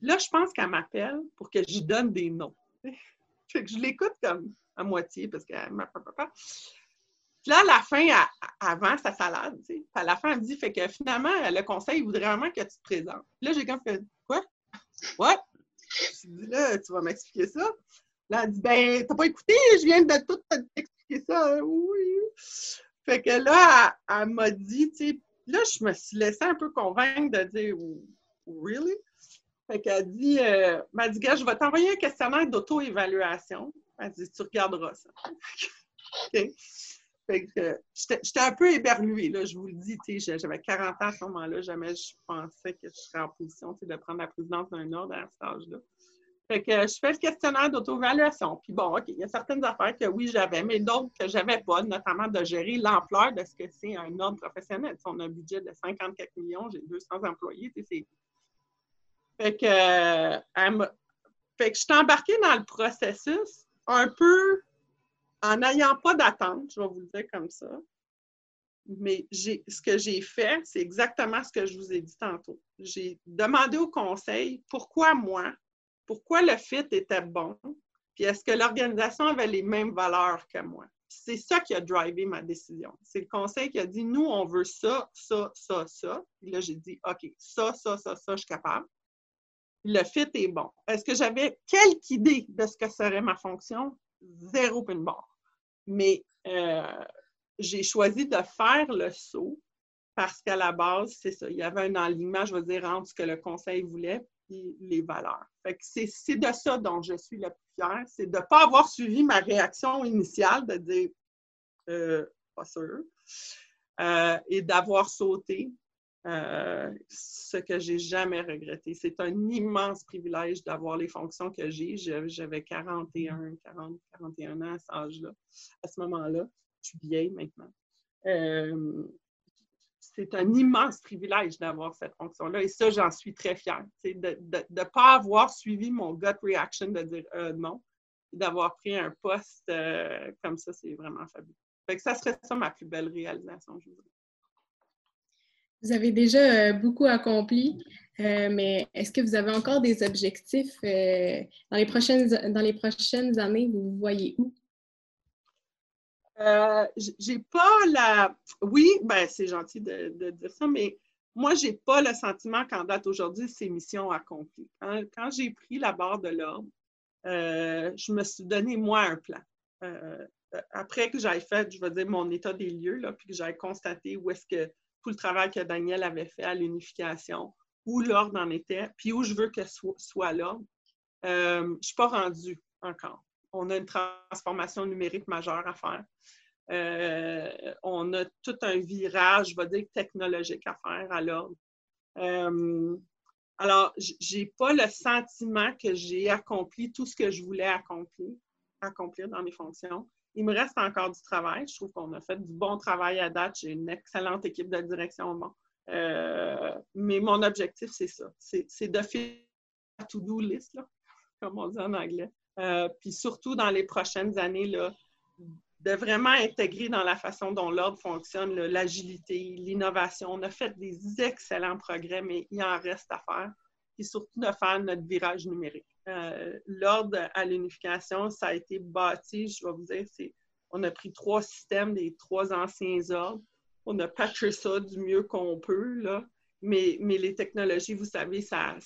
Speaker 3: là, je pense qu'elle m'appelle pour que je donne des noms. fait que je l'écoute comme à moitié parce qu'elle m'appelle. Puis là, à la fin, avant sa salade, tu à la fin, elle me dit, fait que finalement, le conseil voudrait vraiment que tu te présentes. Là, j'ai comme fait, quoi? What? Je dis, là, tu vas m'expliquer ça? Là, elle dit, ben, t'as pas écouté, je viens de tout t'expliquer ça. Oui. Fait que là, elle, m'a dit, tu là, je me suis laissée un peu convaincre de dire Really? Fait qu'elle dit, euh, m'a dit, gars, je vais t'envoyer un questionnaire d'auto-évaluation. Elle dit, tu regarderas ça. Fait que j'étais un peu éberluée, là, je vous le dis, j'avais 40 ans à ce moment-là, jamais je pensais que je serais en position de prendre la présidence d'un ordre à cet âge-là. Fait que je fais le questionnaire d'auto-évaluation. Puis bon, OK, il y a certaines affaires que oui, j'avais, mais d'autres que j'avais pas, notamment de gérer l'ampleur de ce que c'est un ordre professionnel. Si on a un budget de 54 millions, j'ai 200 employés, sais, fait que, fait que je suis embarquée dans le processus un peu en n'ayant pas d'attente, je vais vous le dire comme ça. Mais ce que j'ai fait, c'est exactement ce que je vous ai dit tantôt. J'ai demandé au conseil pourquoi moi, pourquoi le fit était bon, puis est-ce que l'organisation avait les mêmes valeurs que moi? C'est ça qui a drivé ma décision. C'est le conseil qui a dit, nous, on veut ça, ça, ça, ça. Puis là, j'ai dit, OK, ça, ça, ça, ça, je suis capable. Le fit est bon. Est-ce que j'avais quelque idée de ce que serait ma fonction? Zéro pin barre. Mais euh, j'ai choisi de faire le saut parce qu'à la base, c'est ça. Il y avait un alignement, je veux dire, entre ce que le conseil voulait les valeurs. c'est de ça dont je suis la plus fière, c'est de ne pas avoir suivi ma réaction initiale de dire euh, pas sûr euh, et d'avoir sauté euh, ce que j'ai jamais regretté. C'est un immense privilège d'avoir les fonctions que j'ai. J'avais 41, 40, 41 ans à cet âge-là, à ce moment-là. Je suis vieille maintenant c'est un immense privilège d'avoir cette fonction-là. Et ça, j'en suis très fière. De ne pas avoir suivi mon gut reaction de dire euh, non, d'avoir pris un poste euh, comme ça, c'est vraiment fabuleux. Fait ça serait ça ma plus belle réalisation, je
Speaker 4: Vous avez déjà euh, beaucoup accompli, mais est-ce que vous avez encore des objectifs dans, les prochaines, dans les prochaines années? Vous vous voyez où?
Speaker 3: Euh, j'ai pas la. Oui, ben c'est gentil de, dire ça, mais moi, je n'ai pas le sentiment qu'en date aujourd'hui, c'est mission accomplie. Quand, j'ai pris la barre de l'ordre, euh, je me suis donné, moi, un plan. Euh, après que j'aille fait, je veux dire, mon état des lieux, puis que j'aille constaté où est-ce que tout le travail que Daniel avait fait à l'unification, où l'ordre en était, puis où je veux que soit, soit l'ordre, je ne suis pas rendue encore. On a une transformation numérique majeure à faire. Euh, on a tout un virage, je vais dire, technologique à faire à l'ordre. Euh, alors, je n'ai pas le sentiment que j'ai accompli tout ce que je voulais accomplir, accomplir dans mes fonctions. Il me reste encore du travail. Je trouve qu'on a fait du bon travail à date. J'ai une excellente équipe de direction. Bon. Euh, mais mon objectif, c'est ça. C'est de faire la to-do list, comme on dit en anglais. Puis surtout dans les prochaines années, là, de vraiment intégrer dans la façon dont l'ordre fonctionne l'agilité, l'innovation. On a fait des excellents progrès, mais il en reste à faire. Et surtout de faire notre virage numérique. Euh, l'ordre à l'unification, ça a été bâti, je vais vous dire, c'est, on a pris trois systèmes des trois anciens ordres. On a patché ça du mieux qu'on peut, là. Mais, mais les technologies, vous savez, ça,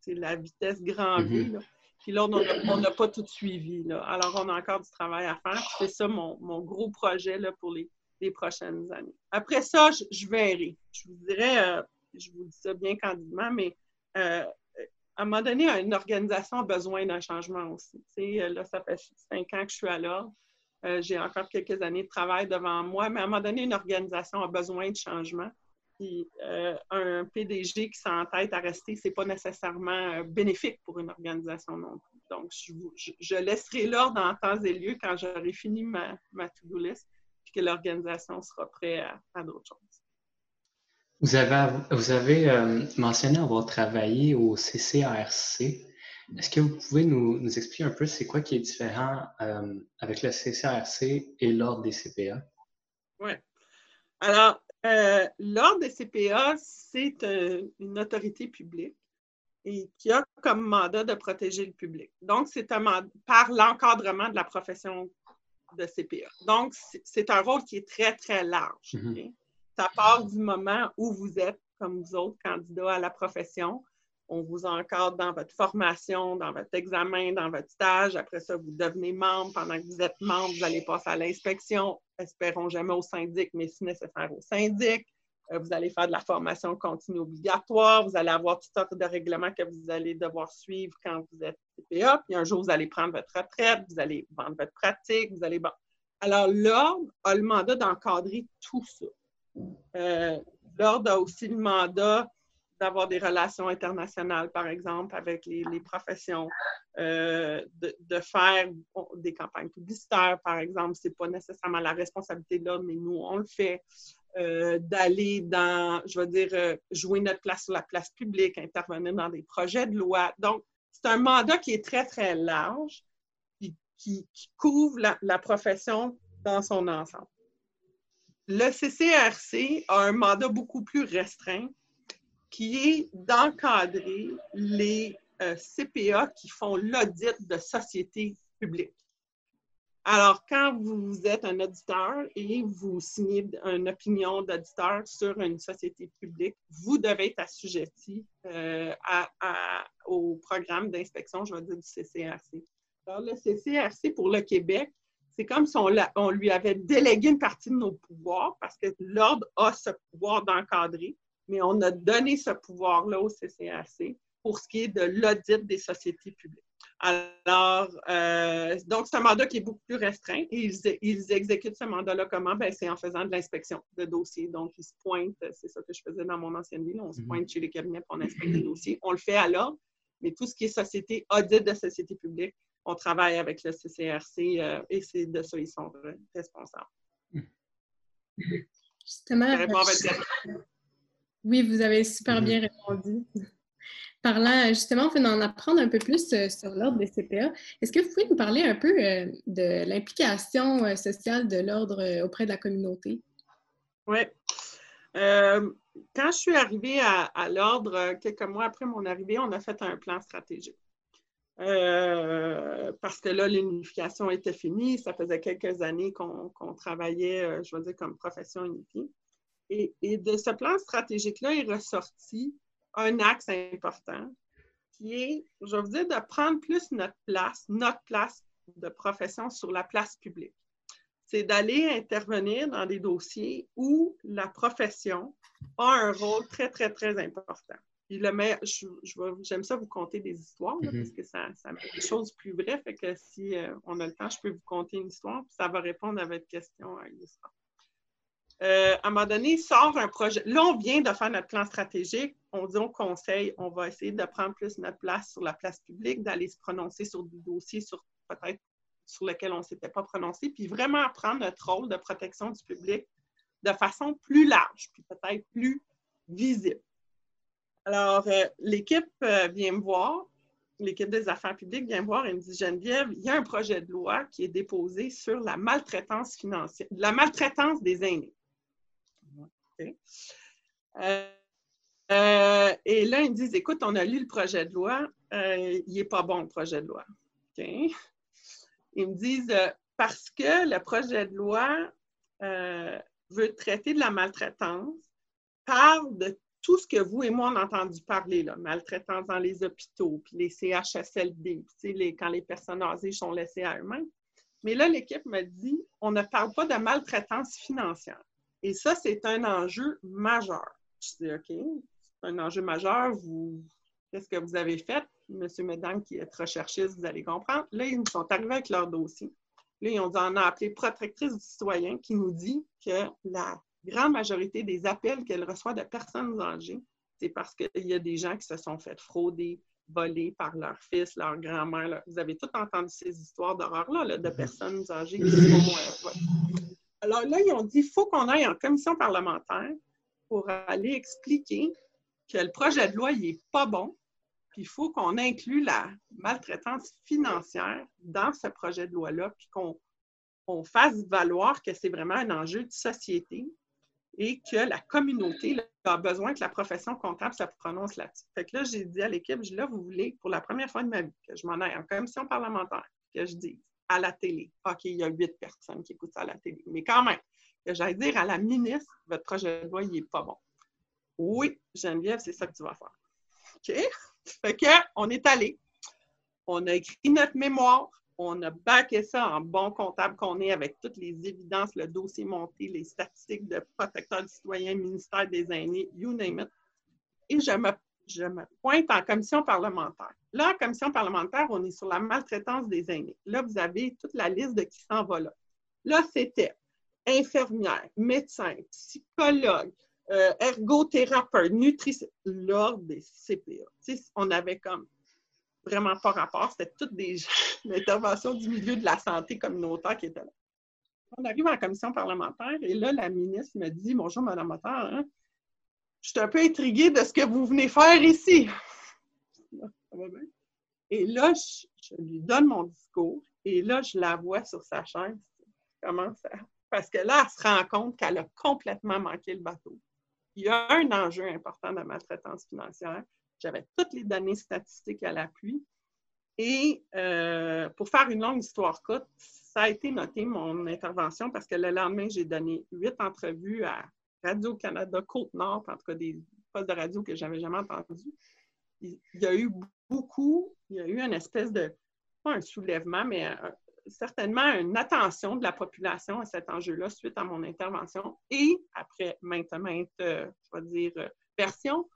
Speaker 3: c'est la vitesse grand V. Mm-hmm. Puis là, on n'a pas tout suivi. Là. Alors, on a encore du travail à faire. C'est ça mon, gros projet là, pour les, prochaines années. Après ça, je, verrai. Je vous dirais, euh, je vous dis ça bien candidement, mais euh, à un moment donné, une organisation a besoin d'un changement aussi. Euh, là, ça fait cinq ans que je suis à l'ordre. J'ai encore quelques années de travail devant moi, mais à un moment donné, une organisation a besoin de changement. Puis euh, un PDG qui s'entête à rester, ce n'est pas nécessairement euh, bénéfique pour une organisation non plus. Donc, je, laisserai l'ordre en temps et lieu quand j'aurai fini ma, ma to-do list, puis que l'organisation sera prête à, d'autres choses.
Speaker 2: Vous avez, vous avez euh, mentionné avoir travaillé au CCRC. Est-ce que vous pouvez nous, nous, expliquer un peu c'est quoi qui est différent avec le CCRC et l'ordre des CPA?
Speaker 3: Oui. Alors, euh, L'Ordre des CPA, c'est euh, une autorité publique et qui a comme mandat de protéger le public. Donc, c'est par l'encadrement de la profession de CPA. Donc, c'est un rôle qui est très, très large. Mm-hmm. Ça part du moment où vous êtes, comme vous autres candidats à la profession, on vous encadre dans votre formation, dans votre examen, dans votre stage. Après ça, vous devenez membre. Pendant que vous êtes membre, vous allez passer à l'inspection. Espérons jamais au syndic, mais si nécessaire au syndic. Euh, vous allez faire de la formation continue obligatoire. Vous allez avoir toutes sortes de règlements que vous allez devoir suivre quand vous êtes CPA. Puis un jour, vous allez prendre votre retraite, vous allez vendre votre pratique, vous allez. Alors, l'Ordre a le mandat d'encadrer tout ça. Euh, L'Ordre a aussi le mandat d'avoir des relations internationales, par exemple, avec les, professions, euh, de, faire des campagnes publicitaires, par exemple. Ce n'est pas nécessairement la responsabilité de l'homme, mais nous, on le fait. Euh, d'aller dans, je veux dire, euh, jouer notre place sur la place publique, intervenir dans des projets de loi. Donc, c'est un mandat qui est très, très large, et qui, couvre la profession dans son ensemble. Le CCRC a un mandat beaucoup plus restreint qui est d'encadrer les euh, CPA qui font l'audit de sociétés publiques. Alors, quand vous êtes un auditeur et vous signez une opinion d'auditeur sur une société publique, vous devez être assujetti euh, au programme d'inspection, je vais dire, du CCRC. Alors, le CCRC pour le Québec, c'est comme si on, on, lui avait délégué une partie de nos pouvoirs parce que l'Ordre a ce pouvoir d'encadrer mais on a donné ce pouvoir-là au CCAC pour ce qui est de l'audit des sociétés publiques. Alors, euh, donc, c'est un mandat qui est beaucoup plus restreint et ils, exécutent ce mandat-là comment? Ben, c'est en faisant de l'inspection de dossiers. Donc, ils se pointent, c'est ça que je faisais dans mon ancienne vie, on se mhm. pointe chez les cabinets pour inspecter les dossiers. On le fait à l'ordre, mais tout ce qui est société, audit de société publique, on travaille avec le CCRC euh, et c'est de ça ils sont responsables.
Speaker 4: Justement, oui, vous avez super bien mhm. répondu. Parlant justement, on en apprendre un peu plus euh, sur l'ordre des CPA, est-ce que vous pouvez nous parler un peu euh, de l'implication euh, sociale de l'ordre auprès de la communauté?
Speaker 3: Oui. quand je suis arrivée à, l'ordre, quelques mois après mon arrivée, on a fait un plan stratégique. parce que là, l'unification était finie. Ça faisait quelques années qu'on travaillait, je veux dire, comme profession unifiée. Et, de ce plan stratégique-là est ressorti un axe important qui est, je vais vous dire, de prendre plus notre place, notre place de profession sur la place publique. C'est d'aller intervenir dans des dossiers où la profession a un rôle très, très, très important. Puis le j'aime ça vous conter des histoires, mm-hmm. parce que ça, ça met des choses plus vraies. Fait que si euh, on a le temps, je peux vous conter une histoire, puis ça va répondre à votre question, euh, à un moment donné, sort un projet. Là, on vient de faire notre plan stratégique. On dit au conseil, on va essayer de prendre plus notre place sur la place publique, d'aller se prononcer sur des dossiers sur peut-être sur lesquels on ne s'était pas prononcé, puis vraiment prendre notre rôle de protection du public de façon plus large, puis peut-être plus visible. Alors, euh, l'équipe euh, vient me voir, l'équipe des affaires publiques vient me voir et me dit Geneviève, il y a un projet de loi qui est déposé sur la maltraitance financière, la maltraitance des aînés. Euh, et là, ils me disent Écoute, on a lu le projet de loi, il n'est pas bon le projet de loi. Ils me disent Parce que le projet de loi veut traiter de la maltraitance, parle de tout ce que vous et moi on a entendu parler, là, maltraitance dans les hôpitaux, puis les CHSLD, puis quand les personnes âgées sont laissées à eux-mêmes. Mais là, l'équipe m'a dit, on ne parle pas de maltraitance financière. Et ça, c'est un enjeu majeur. Je dis, OK, c'est un enjeu majeur. Vous, qu'est-ce que vous avez fait? Monsieur, Mesdames, qui est recherchiste, vous allez comprendre. Là, ils nous sont arrivés avec leur dossier. Là, ils ont dit, on a appelé protectrice du citoyen qui nous dit que la grande majorité des appels qu'elle reçoit de personnes âgées, c'est parce qu'il y a des gens qui se sont fait frauder, voler par leur fils, leur grand-mère. Vous avez tous entendu ces histoires d'horreur-là, de mhm. personnes âgées qui sont... Euh, Là, ils ont dit, il faut qu'on aille en commission parlementaire pour aller expliquer que le projet de loi, il n'est pas bon, puis il faut qu'on inclue la maltraitance financière dans ce projet de loi-là, puis qu'on fasse valoir que c'est vraiment un enjeu de société, et que la communauté a besoin que la profession comptable se prononce là-dessus. Fait que là, j'ai dit à l'équipe, là, vous voulez, pour la première fois de ma vie, que je m'en aille en commission parlementaire, que je dise à la télé, OK, il y a huit personnes qui écoutent ça à la télé, mais quand même, j'aille dire à la ministre, votre projet de loi, il n'est pas bon. Oui, Geneviève, c'est ça que tu vas faire. OK? Fait que, on est allé. On a écrit notre mémoire on a backé ça en bon comptable qu'on est avec toutes les évidences, le dossier monté, les statistiques de protecteur du citoyen, ministère des aînés, you name it. Et je me, je me pointe en commission parlementaire. Là, en commission parlementaire, on est sur la maltraitance des aînés. Là, vous avez toute la liste de qui s'en va là. Là, c'était infirmière, médecin, psychologue, euh, ergothérapeute, nutricien, l'ordre des CPA. on avait comme vraiment pas rapport. C'était toutes des interventions du milieu de la santé communautaire qui étaient là. On arrive en commission parlementaire et là, la ministre me dit Bonjour, Madame Motter, hein, je suis un peu intriguée de ce que vous venez faire ici. Et là, je, lui donne mon discours et là, je la vois sur sa chaise. Comment ça? Parce que là, elle se rend compte qu'elle a complètement manqué le bateau. Il y a un enjeu important de maltraitance financière. J'avais toutes les données statistiques à l'appui. Et euh, pour faire une longue histoire courte, ça a été noté mon intervention parce que le lendemain, j'ai donné huit entrevues à Radio-Canada Côte-Nord, en tout cas des postes de radio que je n'avais jamais entendus. Il y a eu beaucoup, il y a eu une espèce de, pas un soulèvement, mais euh, certainement une attention de la population à cet enjeu-là suite à mon intervention. Et après maintes, maintes, euh, je vais dire, versions,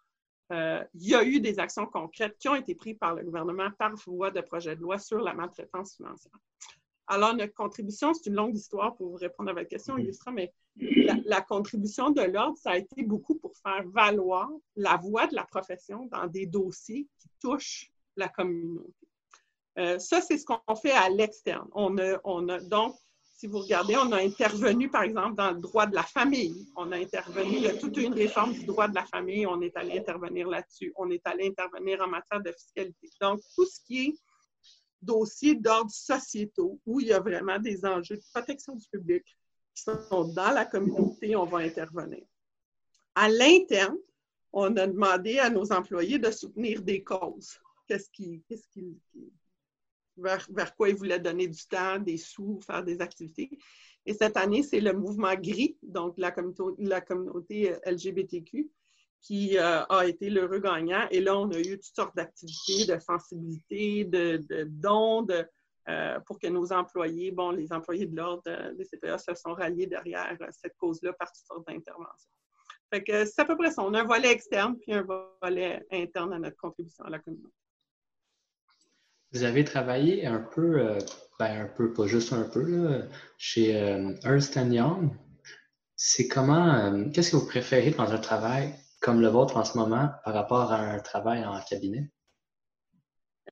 Speaker 3: euh, il y a eu des actions concrètes qui ont été prises par le gouvernement par voie de projet de loi sur la maltraitance financière. Alors, notre contribution, c'est une longue histoire pour vous répondre à votre question, Illustra, mais la, contribution de l'Ordre, ça a été beaucoup pour faire valoir la voix de la profession dans des dossiers qui touchent la communauté. Euh, ça, c'est ce qu'on fait à l'externe. On on a, donc, si vous regardez, on a intervenu, par exemple, dans le droit de la famille. On a intervenu, il y a toute une réforme du droit de la famille, on est allé intervenir là-dessus. On est allé intervenir en matière de fiscalité. Donc, tout ce qui est dossier d'ordre sociétaux, où il y a vraiment des enjeux de protection du public qui sont dans la communauté, on va intervenir. À l'interne, on a demandé à nos employés de soutenir des causes. Qu'est-ce qui, vers, quoi ils voulaient donner du temps, des sous, faire des activités. Et cette année, c'est le mouvement GRI, donc la communauté LGBTQ, qui euh, a été l'heureux gagnant. Et là, on a eu toutes sortes d'activités, de sensibilité, de, dons euh, pour que nos employés, bon, les employés de l'ordre des CPA se sont ralliés derrière cette cause-là par toutes sortes d'interventions. Fait que c'est à peu près ça. On a un volet externe puis un volet interne à notre contribution à la communauté.
Speaker 2: Vous avez travaillé un peu, euh, ben un peu, pas juste un peu, chez Ernst Young. C'est comment, qu'est-ce que vous préférez dans un travail? Comme le vôtre en ce moment par rapport à un travail en cabinet?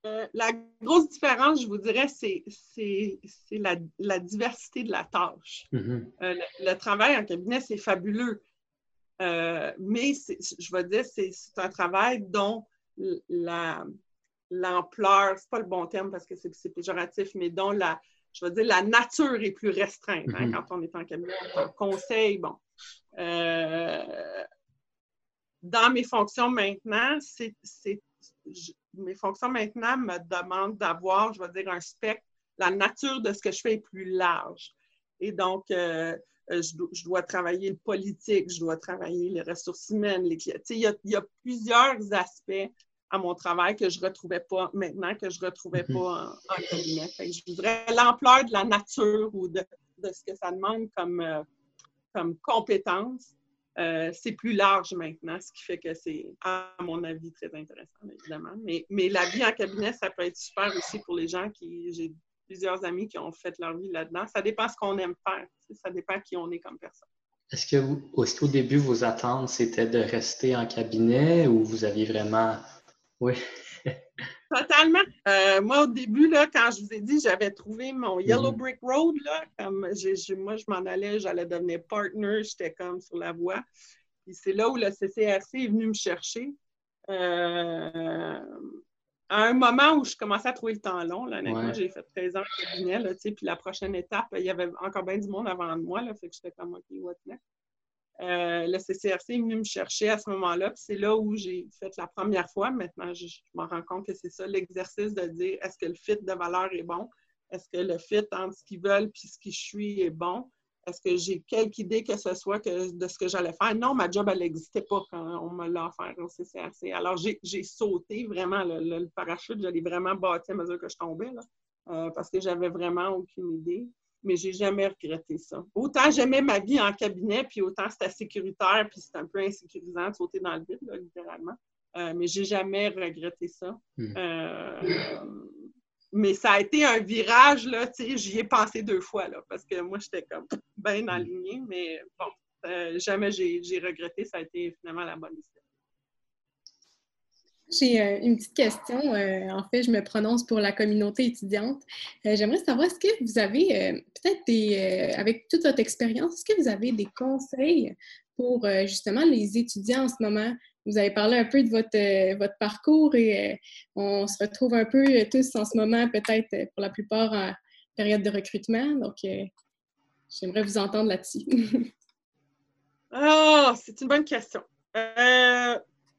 Speaker 3: Euh, la grosse différence, je vous dirais, c'est la, la, diversité de la tâche.
Speaker 2: Mm-hmm.
Speaker 3: Euh, le, travail en cabinet, c'est fabuleux. Euh, mais je veux dire, c'est un travail dont l'ampleur, c'est pas le bon terme parce que c'est péjoratif, mais dont la, je veux dire, la nature est plus restreinte hein, mm-hmm. quand on est en cabinet, en conseil. Bon dans mes fonctions maintenant, c'est, mes fonctions maintenant me demandent d'avoir, je vais dire, un spectre. La nature de ce que je fais est plus large. Et donc, euh, euh, je, dois travailler le politique, je dois travailler les ressources humaines, les clients. Il y, a, il y, a, plusieurs aspects à mon travail que je ne retrouvais pas maintenant, que je ne retrouvais mm-hmm. pas en, cabinet. je voudrais l'ampleur de la nature ou de, ce que ça demande comme, euh, comme compétence euh, c'est plus large maintenant, ce qui fait que c'est, à mon avis, très intéressant, évidemment. Mais, mais la vie en cabinet, ça peut être super aussi pour les gens qui. J'ai plusieurs amis qui ont fait leur vie là-dedans. Ça dépend ce qu'on aime faire. Ça dépend qui on est comme personne.
Speaker 2: Est-ce que vous, au début, vos attentes, c'était de rester en cabinet ou vous aviez vraiment. Oui?
Speaker 3: Totalement. Euh, moi, au début, là, quand je vous ai dit, j'avais trouvé mon Yellow mhm. Brick Road, là, comme moi, je m'en allais, j'allais devenir partner, j'étais comme sur la voie. Puis c'est là où le CCRC est venu me chercher. Euh, à un moment où je commençais à trouver le temps long, là, j'ai fait 13 ans de cabinet, là, puis la prochaine étape, il y avait encore bien du monde avant de moi, là, fait que j'étais comme, OK, what's next? Euh, le CCRC est venu me chercher à ce moment-là. C'est là où j'ai fait la première fois. Maintenant, je, me rends compte que c'est ça l'exercice de dire est-ce que le fit de valeur est bon? Est-ce que le fit entre ce qu'ils veulent et ce qui je suis est bon? Est-ce que j'ai quelque idée que ce soit de ce que j'allais faire? Non, ma job, elle n'existait pas quand on me l'a offert au CCRC. Alors, j'ai sauté vraiment le, parachute, je l'ai vraiment bâti à mesure que je tombais, euh, parce que j'avais vraiment aucune idée mais j'ai jamais regretté ça. Autant j'aimais ma vie en cabinet, puis autant c'était sécuritaire, puis c'était un peu insécurisant de sauter dans le vide, littéralement. Euh, mais j'ai jamais regretté ça. Hmm. Euh, mais ça a été un virage, là, tu sais, j'y ai pensé deux fois, là, parce que moi, j'étais comme bien alignée, mais bon, euh, jamais j'ai regretté, ça a été finalement la bonne décision.
Speaker 4: J'ai euh, une petite question. Euh, en fait, je me prononce pour la communauté étudiante. Euh, j'aimerais savoir, est-ce que vous avez peut-être des, avec toute votre expérience, est-ce que vous avez des conseils pour justement les étudiants en ce moment? Vous avez parlé un peu de votre, votre parcours et on se retrouve un peu tous en ce moment, peut-être pour la plupart en période de recrutement. Donc, j'aimerais vous entendre là-dessus.
Speaker 3: Ah, c'est une bonne question.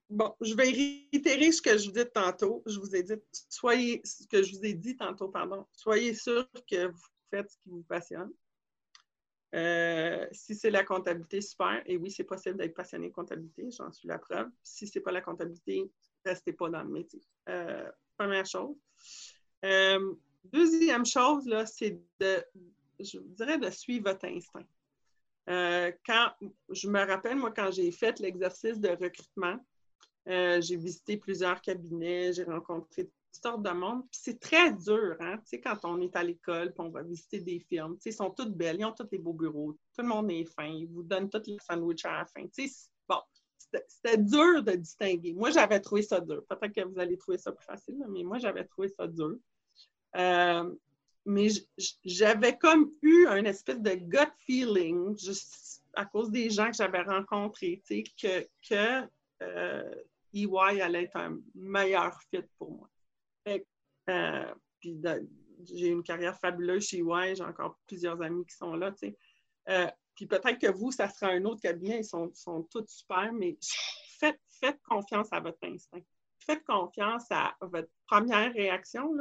Speaker 3: Bon, je vais réitérer ce que je vous dis tantôt. Je vous ai dit, soyez, ce que je vous ai dit tantôt, pardon. Soyez sûr que vous faites ce qui vous passionne. Euh, si c'est la comptabilité, super. Et oui, c'est possible d'être passionné de comptabilité, j'en suis la preuve. Si ce n'est pas la comptabilité, restez pas dans le métier. Euh, première chose. Euh, deuxième chose, là, c'est de, je dirais, de suivre votre instinct. quand, je me rappelle, moi, quand j'ai fait l'exercice de recrutement, euh, j'ai visité plusieurs cabinets, j'ai rencontré toutes sortes de monde. c'est très dur, hein? Tu sais, quand on est à l'école, puis on va visiter des firmes. Tu sais, ils sont toutes belles, ils ont tous des beaux bureaux, tout le monde est fin, ils vous donnent tous les sandwichs à la fin. Tu sais, bon, c'était dur de distinguer. Moi, j'avais trouvé ça dur. Peut-être que vous allez trouver ça plus facile, mais moi, j'avais trouvé ça dur. Euh, mais j'avais comme eu un espèce de gut feeling, juste à cause des gens que j'avais rencontrés, tu sais, que, que euh, EY allait être un meilleur fit pour moi. Euh, puis j'ai une carrière fabuleuse chez EY, j'ai encore plusieurs amis qui sont là, euh, puis peut-être que vous, ça sera un autre cabinet, ils sont, tous super, mais faites, confiance à votre instinct. Faites confiance à votre première réaction.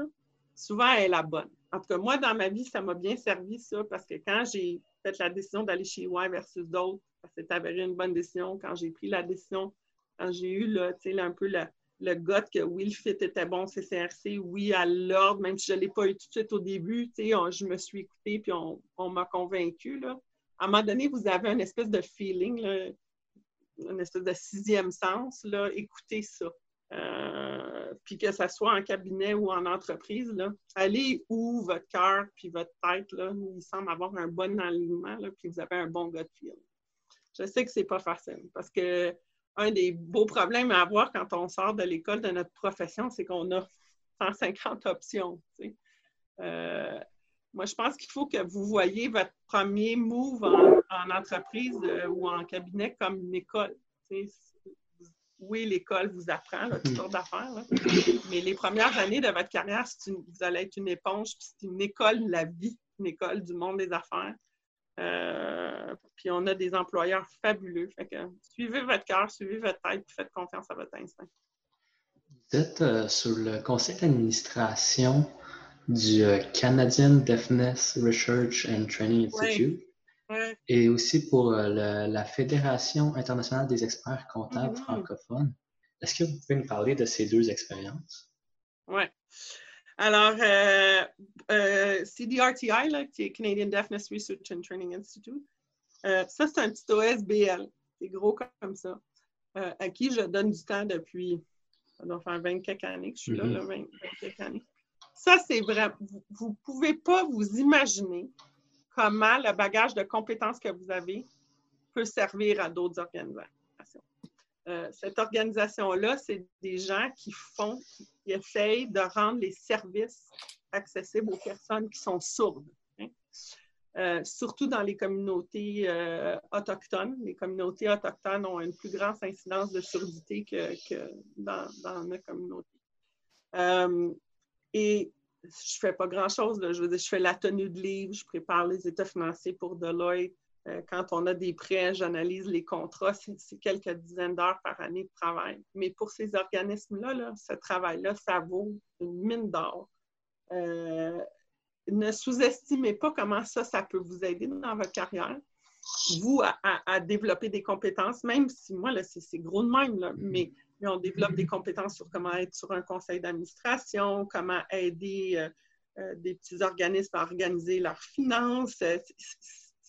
Speaker 3: Souvent, elle est la bonne. En tout cas, moi, dans ma vie, ça m'a bien servi, ça, parce que quand j'ai fait la décision d'aller chez Y versus d'autres. Ça s'est avéré une bonne décision. Quand j'ai pris la décision, j'ai eu là, un peu le, le que oui, le fit était bon, CCRC, oui, à l'ordre, même si je ne l'ai pas eu tout de suite au début, je me suis écoutée puis on, m'a convaincue. À un moment donné, vous avez une espèce de feeling, une espèce de sixième sens, là, écoutez ça. Euh, puis que ce soit en cabinet ou en entreprise, là, allez où votre cœur puis votre tête, là, il semble avoir un bon alignement, puis vous avez un bon gut feel. Je sais que c'est pas facile parce que un des beaux problèmes à avoir quand on sort de l'école de notre profession, c'est qu'on a 150 options. Euh, moi, je pense qu'il faut que vous voyez votre premier move en, entreprise euh, ou en cabinet comme une école oui, l'école vous apprend toutes sortes d'affaires, mais les premières années de votre carrière, vous allez être une éponge, puis c'est une école de la vie, une école du monde des affaires. Euh, puis on a des employeurs fabuleux. Fait que suivez votre cœur, suivez votre tête, puis faites confiance à votre instinct.
Speaker 2: Vous êtes euh, sur le conseil d'administration du euh, Canadian Deafness Research and Training Institute. Et aussi pour la Fédération internationale des experts comptables mm-hmm. francophones. Est-ce que vous pouvez nous parler de ces deux expériences?
Speaker 3: Oui. Alors, euh, euh, CDRTI, là, qui est Canadian Deafness Research and Training Institute, ça, c'est un petit OSBL. C'est gros comme ça. à qui je donne du temps depuis, ça doit faire 20 quelques années que je suis là, 20, mm-hmm. 20 quelques années. Ça, c'est vrai. Vous ne pouvez pas vous imaginer comment le bagage de compétences que vous avez peut servir à d'autres organisations. Euh, cette organisation-là, c'est des gens qui font, qui essayent de rendre les services accessibles aux personnes qui sont sourdes. Hein. Euh, surtout dans les communautés euh, autochtones. Les communautés autochtones ont une plus grande incidence de surdité que, dans, dans, notre communauté. et je fais pas grand-chose. Je je fais la tenue de livre, je prépare les états financiers pour Deloitte. Euh, quand on a des prêts, j'analyse les contrats. C'est quelques dizaines d'heures par année de travail. Mais pour ces organismes-là, ce travail-là, ça vaut une mine d'or. Euh, ne sous-estimez pas comment ça, ça peut vous aider dans votre carrière, vous, à, développer des compétences, même si moi, c'est gros de même, là, mais on développe des compétences sur comment être sur un conseil d'administration, comment aider euh, euh, des petits organismes à organiser leurs finances.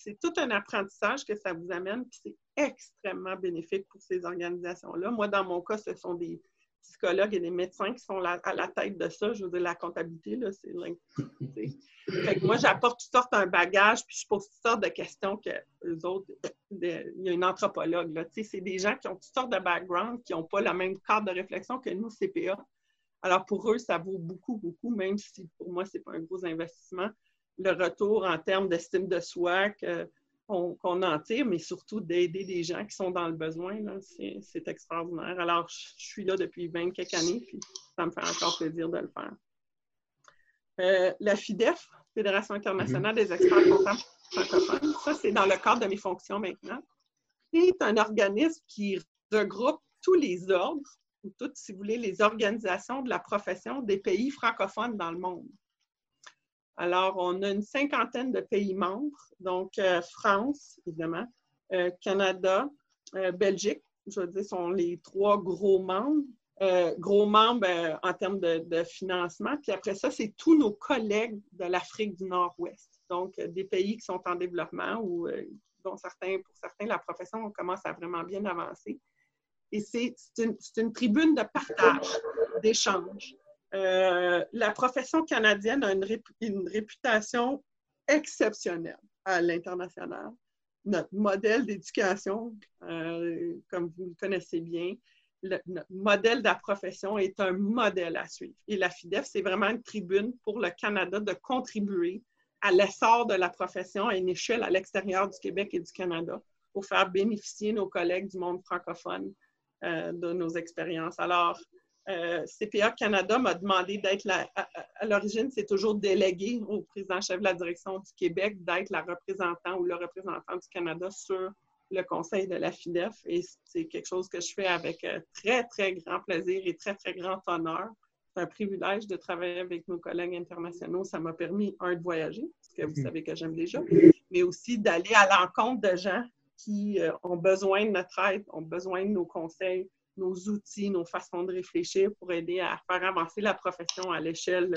Speaker 3: C'est tout un apprentissage que ça vous amène, puis c'est extrêmement bénéfique pour ces organisations-là. Moi, dans mon cas, ce sont des psychologues et des médecins qui sont à la tête de ça. Je veux dire, la comptabilité, c'est moi, j'apporte toutes sortes un bagage, puis je pose toutes sortes de questions que les autres, il y a une anthropologue, là, c'est des gens qui ont toutes sortes de backgrounds, qui n'ont pas la même cadre de réflexion que nous, CPA. Alors, pour eux, ça vaut beaucoup, beaucoup, même si pour moi, ce n'est pas un gros investissement. Le retour en termes d'estime de soi qu'on en tire, mais surtout d'aider des gens qui sont dans le besoin, c'est extraordinaire. Alors, je suis là depuis 20 quelques années, puis ça me fait encore plaisir de le faire. Euh, la FIDEF, Fédération internationale mhm. des experts comptables francophones, ça, c'est dans le cadre de mes fonctions maintenant. C'est un organisme qui regroupe tous les ordres, ou toutes, si vous voulez, les organisations de la profession des pays francophones dans le monde. Alors, on a une cinquantaine de pays membres, donc euh, France, évidemment, euh, Canada, Belgique, je veux dire, sont les trois gros membres. Euh, gros membres euh, en termes de, financement. Puis après ça, c'est tous nos collègues de l'Afrique du Nord-Ouest, donc euh, des pays qui sont en développement ou dont certains, pour certains, la profession commence à vraiment bien avancer. Et c'est une, tribune de partage, d'échange. La profession canadienne a une, réputation exceptionnelle à l'international. Notre modèle d'éducation, comme vous le connaissez bien, le, modèle de la profession est un modèle à suivre. Et la FIDEF, c'est vraiment une tribune pour le Canada de contribuer à l'essor de la profession à une échelle à l'extérieur du Québec et du Canada pour faire bénéficier nos collègues du monde francophone euh, de nos expériences. Alors, euh, CPA Canada m'a demandé d'être la, à, l'origine, c'est toujours délégué au président-chef de la direction du Québec d'être la représentant ou le représentant du Canada sur le conseil de la FIDEF et c'est quelque chose que je fais avec euh, très, très grand plaisir et très, très grand honneur. c'est un privilège de travailler avec nos collègues internationaux. Ça m'a permis, un, de voyager, parce que vous mhm. savez que j'aime déjà, mais aussi d'aller à l'encontre de gens qui euh, ont besoin de notre aide, ont besoin de nos conseils, nos outils, nos façons de réfléchir pour aider à faire avancer la profession à l'échelle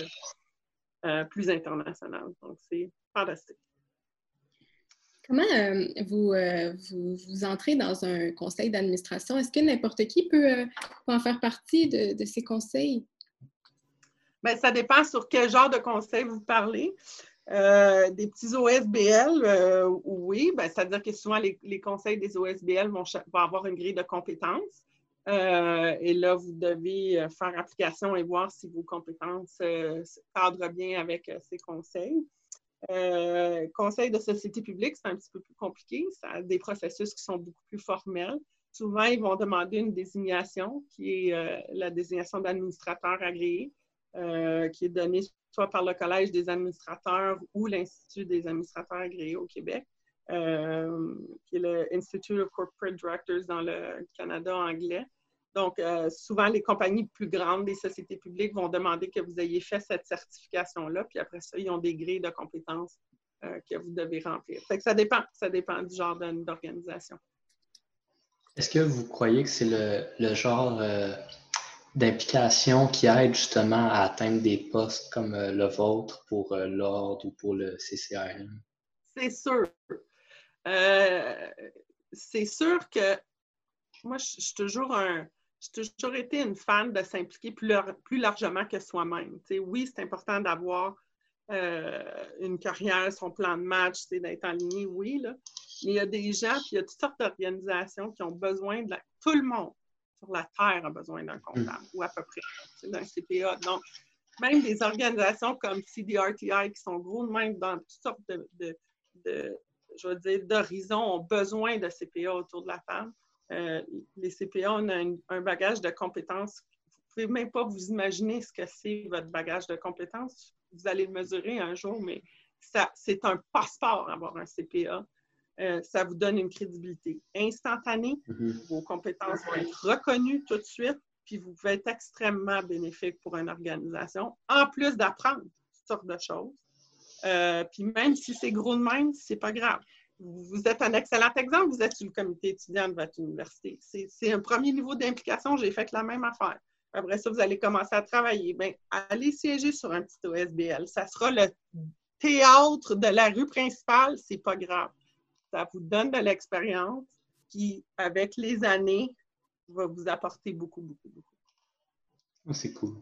Speaker 3: euh, plus internationale. Donc, c'est fantastique.
Speaker 4: Comment euh, vous, vous, entrez dans un conseil d'administration? Est-ce que n'importe qui peut, en faire partie de, de ces conseils?
Speaker 3: Bien, ça dépend sur quel genre de conseil vous parlez. Euh, des petits OSBL, euh, oui, ben, c'est-à-dire que souvent les, conseils des OSBL vont, avoir une grille de compétences. Euh, et là, vous devez faire application et voir si vos compétences cadrent bien avec ces conseils. conseil de société publique, c'est un petit peu plus compliqué. Ça a des processus qui sont beaucoup plus formels. Souvent, ils vont demander une désignation qui est la désignation d'administrateur agréé. qui est donnée soit par le Collège des administrateurs ou l'Institut des administrateurs agréés au Québec, euh, qui est le Institute of Corporate Directors dans le Canada anglais. Donc, euh, souvent, les compagnies plus grandes des sociétés publiques vont demander que vous ayez fait cette certification-là, puis après ça, ils ont des grilles de compétences euh, que vous devez remplir. Fait que ça dépend, ça dépend du genre d'organisation.
Speaker 2: Est-ce que vous croyez que c'est le, le, genre d'implication qui aident justement à atteindre des postes comme euh, le vôtre pour euh, l'ordre ou pour le CCRM?
Speaker 3: C'est sûr. Euh, c'est sûr que moi, je suis toujours un. J'ai toujours été une fan de s'impliquer plus, plus, largement que soi-même. Oui, c'est important d'avoir une carrière, son plan de match, d'être en ligne, oui. Là. Mais il y a des gens, puis il y a toutes sortes d'organisations qui ont besoin de la... Tout le monde sur la Terre a besoin d'un comptable, ou à peu près, d'un CPA. Donc, même des organisations comme CDRTI qui sont gros même dans toutes sortes de, je veux dire, d'horizons ont besoin de CPA autour de la femme. Euh, les CPA ont un, bagage de compétences. Vous ne pouvez même pas vous imaginer ce que c'est votre bagage de compétences. Vous allez le mesurer un jour, mais c'est un passeport avoir un CPA. Euh, ça vous donne une crédibilité instantanée. Mm-hmm. Vos compétences vont être reconnues tout de suite, puis vous pouvez être extrêmement bénéfique pour une organisation, en plus d'apprendre toutes sortes de choses. Euh, puis même si c'est gros de même, c'est pas grave. Vous êtes un excellent exemple, vous êtes sur le comité étudiant de votre université. C'est un premier niveau d'implication, j'ai fait la même affaire. Après ça, vous allez commencer à travailler. Bien, allez siéger sur un petit OSBL. Ça sera le théâtre de la rue principale, c'est pas grave ça vous donne de l'expérience qui, avec les années, va vous apporter beaucoup, beaucoup, beaucoup.
Speaker 2: Ah, c'est cool.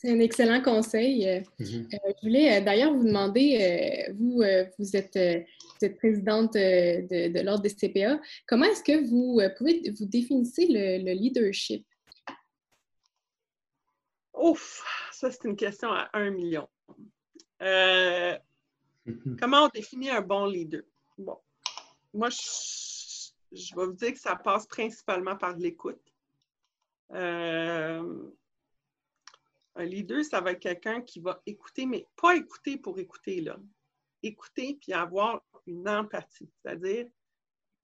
Speaker 4: C'est un excellent conseil. Euh, mhm. euh, je voulais euh, d'ailleurs vous demander, vous, vous, êtes, présidente de, l'Ordre des CPA, comment est-ce que vous pouvez vous définissez le, leadership?
Speaker 3: Ouf, ça c'est une question à un million. comment on définit un bon leader? Bon. Moi, je, vais vous dire que ça passe principalement par l'écoute. Euh, un leader, ça va être quelqu'un qui va écouter, mais pas écouter pour écouter, là. Écouter puis avoir une empathie, c'est-à-dire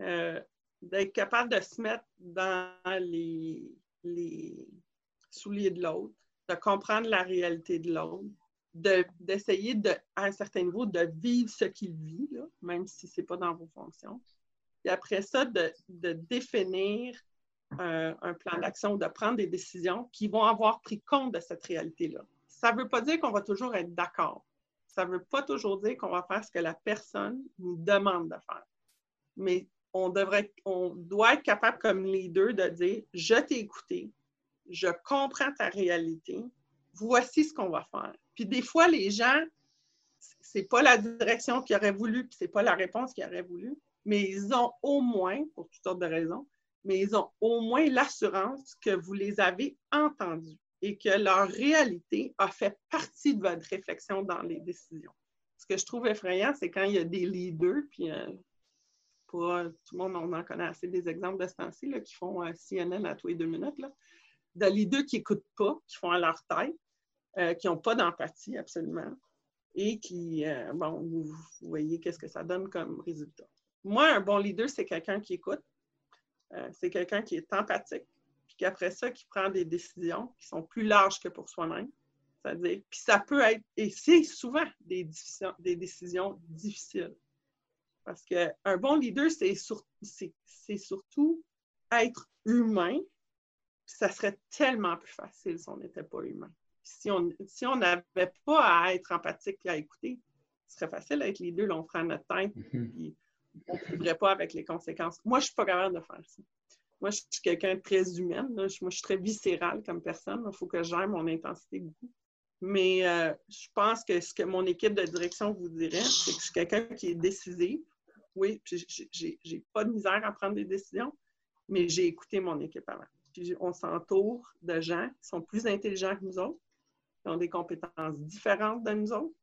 Speaker 3: euh, d'être capable de se mettre dans les, souliers de l'autre, de comprendre la réalité de l'autre, d'essayer de, à un certain niveau de vivre ce qu'il vit, même si ce n'est pas dans vos fonctions. Et après ça, de, définir un plan d'action, de prendre des décisions qui vont avoir pris compte de cette réalité-là. Ça ne veut pas dire qu'on va toujours être d'accord. Ça ne veut pas toujours dire qu'on va faire ce que la personne nous demande de faire. Mais on, devrait, on doit être capable comme leader de dire, je t'ai écouté, je comprends ta réalité, voici ce qu'on va faire. Puis des fois, les gens, c'est pas la direction qu'ils auraient voulu, puis c'est pas la réponse qu'ils auraient voulu, mais ils ont au moins, pour toutes sortes de raisons, mais ils ont au moins l'assurance que vous les avez entendus et que leur réalité a fait partie de votre réflexion dans les décisions. Ce que je trouve effrayant, c'est quand il y a des leaders, puis euh, euh, tout le monde, on en connaît assez des exemples de ce temps-ci, qui font euh, CNN à tous les deux minutes, là, de leaders qui n'écoutent pas, qui font à leur tête, euh, qui n'ont pas d'empathie absolument et qui, bon, vous, voyez qu'est-ce que ça donne comme résultat. Moi, un bon leader, c'est quelqu'un qui écoute, euh, c'est quelqu'un qui est empathique, puis qu'après ça, qui prend des décisions qui sont plus larges que pour soi-même. C'est-à-dire, puis ça peut être, et c'est souvent des décisions, des décisions difficiles. Parce qu'un bon leader, c'est surtout être humain. Ça serait tellement plus facile si on n'était pas humain. Si on si n'avait pas à être empathique et à écouter, ce serait facile d'être leader. Là, on ferait notre tête, mm-hmm. puis ne vivrait pas avec les conséquences. Moi, je ne suis pas capable de faire ça. Moi, je suis quelqu'un de très humaine. Moi, je suis très viscérale comme personne. Il faut que j'aime mon intensité beaucoup. Mais euh, je pense que ce que mon équipe de direction vous dirait, c'est que je suis quelqu'un qui est décisif. Oui, j'ai pas de misère à prendre des décisions, mais j'ai écouté mon équipe avant. On s'entoure de gens qui sont plus intelligents que nous autres, qui ont des compétences différentes de nous autres,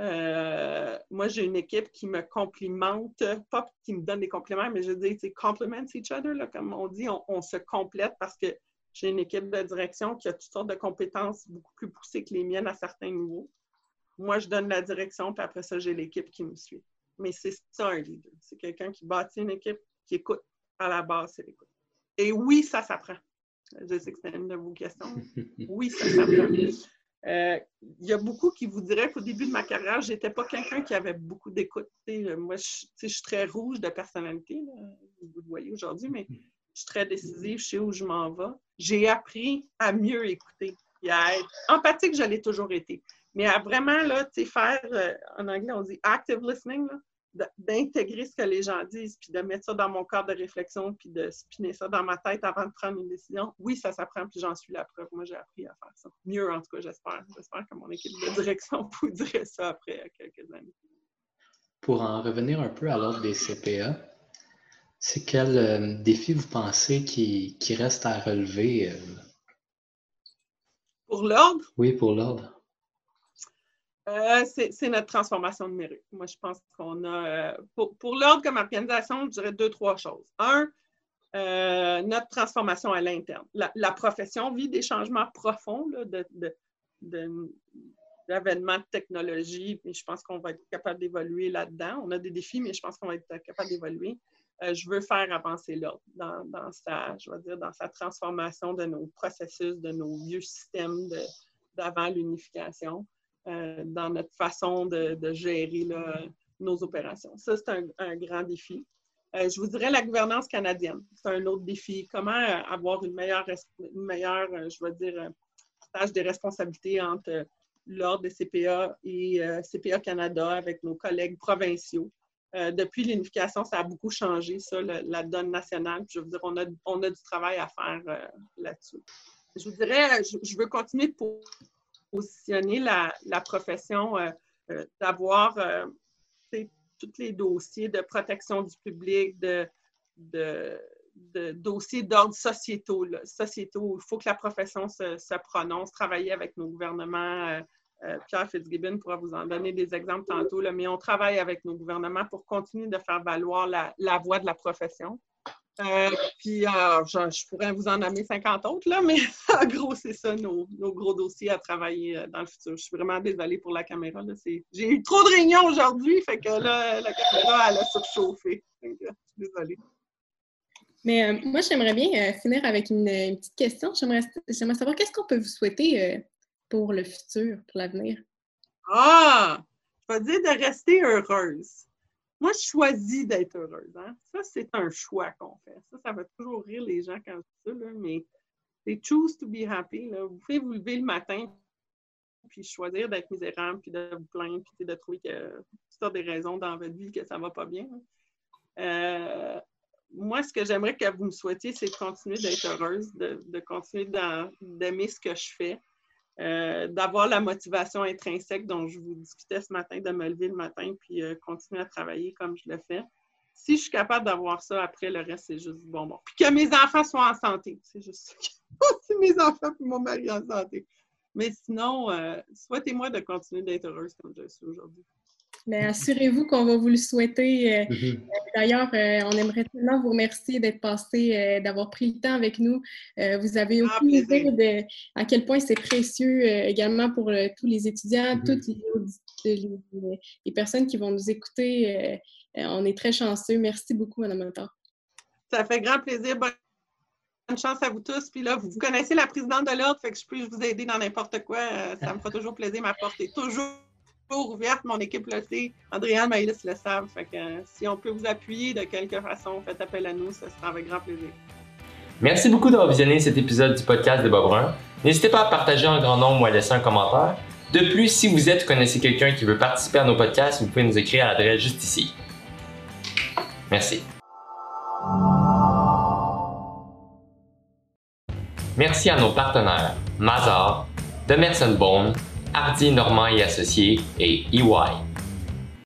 Speaker 3: euh, moi, j'ai une équipe qui me complimente, pas qui me donne des compliments, mais je dis, c'est compliments each other, là, comme on dit, on, se complète parce que j'ai une équipe de direction qui a toutes sortes de compétences beaucoup plus poussées que les miennes à certains niveaux. Moi, je donne la direction, puis après ça, j'ai l'équipe qui me suit. Mais c'est ça un leader. C'est quelqu'un qui bâtit une équipe qui écoute. À la base, c'est l'écoute. Et oui, ça s'apprend. Je sais que c'est une de vos questions. Oui, ça s'apprend. Euh, il y a beaucoup qui vous diraient qu'au début de ma carrière, je n'étais pas quelqu'un qui avait beaucoup d'écoute. Moi, je, suis très rouge de personnalité, vous le voyez aujourd'hui, mais je suis très décisive, je sais où je m'en vais. J'ai appris à mieux écouter et à être empathique, je l'ai toujours été. Mais à vraiment là, faire, euh, en anglais, on dit active listening, d'intégrer ce que les gens disent, puis de mettre ça dans mon cadre de réflexion, puis de spinner ça dans ma tête avant de prendre une décision. Oui, ça s'apprend, puis j'en suis la preuve. Moi, j'ai appris à faire ça. Mieux, en tout cas, j'espère. J'espère que mon équipe de direction vous dirait ça après quelques années.
Speaker 2: Pour en revenir un peu à l'ordre des CPA, c'est quel euh, défi vous pensez qui, qui, reste à relever? Euh?
Speaker 3: Pour l'ordre?
Speaker 2: Oui, pour l'ordre.
Speaker 3: Euh, c'est notre transformation numérique. Moi, je pense qu'on a, euh, pour, l'ordre comme organisation, je dirais deux, trois choses. Un, euh, notre transformation à l'interne. La, profession vit des changements profonds de, d'avènement de technologie, mais je pense qu'on va être capable d'évoluer là-dedans. On a des défis, mais je pense qu'on va être capable d'évoluer. je veux faire avancer l'ordre dans, dans sa transformation de nos processus, de nos vieux systèmes d'avant l'unification. Euh, dans notre façon de, gérer nos opérations. Ça, c'est un, grand défi. Euh, je vous dirais la gouvernance canadienne. C'est un autre défi. Comment euh, avoir une meilleure, une meilleure je vais dire, partage des responsabilités entre l'Ordre des CPA et CPA Canada avec nos collègues provinciaux. depuis l'unification, ça a beaucoup changé, ça, la donne nationale. je veux dire, on a, on a du travail à faire là-dessus. Je vous dirais, je, je veux continuer pour positionner la, profession, euh, euh, d'avoir euh, tous les dossiers de protection du public, de, dossiers d'ordre sociétaux. sociétaux. Il faut que la profession se, prononce, travailler avec nos gouvernements. Pierre Fitzgibbon pourra vous en donner des exemples tantôt, mais on travaille avec nos gouvernements pour continuer de faire valoir la voix de la profession. Euh, puis, euh, je, pourrais vous en amener 50 autres, là, mais en gros, c'est ça nos, gros dossiers à travailler euh, dans le futur. Je suis vraiment désolée pour la caméra. J'ai eu trop de réunions aujourd'hui, fait que là, la caméra, elle a surchauffé. je suis désolée.
Speaker 4: Mais moi, j'aimerais bien finir avec une, petite question. J'aimerais savoir qu'est-ce qu'on peut vous souhaiter pour le futur, pour l'avenir?
Speaker 3: Ah! Je vais dire de rester heureuse. Moi, je choisis d'être heureuse. Hein. Ça, c'est un choix qu'on fait. Ça, ça va toujours rire les gens quand je dis ça, mais c'est choose to be happy. Vous pouvez vous lever le matin puis choisir d'être misérable, puis de vous plaindre, puis de trouver que c'est des raisons dans votre vie que ça ne va pas bien. Euh, moi, ce que j'aimerais que vous me souhaitiez, c'est de continuer d'être heureuse, de, de continuer d'aimer ce que je fais, euh, d'avoir la motivation intrinsèque dont je vous discutais ce matin, de me lever le matin puis euh, continuer à travailler comme je le fais. Si je suis capable d'avoir ça, après, le reste, c'est juste bon bon. Puis que mes enfants soient en santé. C'est juste si mes enfants et mon mari en santé. Mais sinon, euh, souhaitez-moi de continuer d'être heureuse comme je suis aujourd'hui.
Speaker 4: Mais assurez-vous qu'on va vous le souhaiter. Euh, mm-hmm. D'ailleurs, euh, on aimerait tellement vous remercier d'être passé, euh, d'avoir pris le temps avec nous. vous avez ah, aucune idée de à quel point c'est précieux également pour tous les étudiants, mm-hmm. toutes les, personnes qui vont nous écouter. on est très chanceux. Merci beaucoup, Mme Mentor.
Speaker 3: Ça fait grand plaisir. chance à vous tous. Puis là, vous, connaissez la présidente de l'ordre, fait que je peux vous aider dans n'importe quoi. Euh, ça me fera toujours plaisir. Ma porte est toujours ouverte. Mon équipe le sait. Adrienne, Maïlis le savent. Fait que euh, si on peut vous appuyer de quelque façon, faites appel à nous. Ça sera avec grand plaisir.
Speaker 1: Merci beaucoup d'avoir visionné cet épisode du podcast de Bob Brun. N'hésitez pas à partager en grand nombre ou à laisser un commentaire. De plus, si vous êtes ou connaissez quelqu'un qui veut participer à nos podcasts, vous pouvez nous écrire à l'adresse juste ici. Merci. Merci à nos partenaires Mazar, Demerson Bone, Hardy Normand et Associés et EY.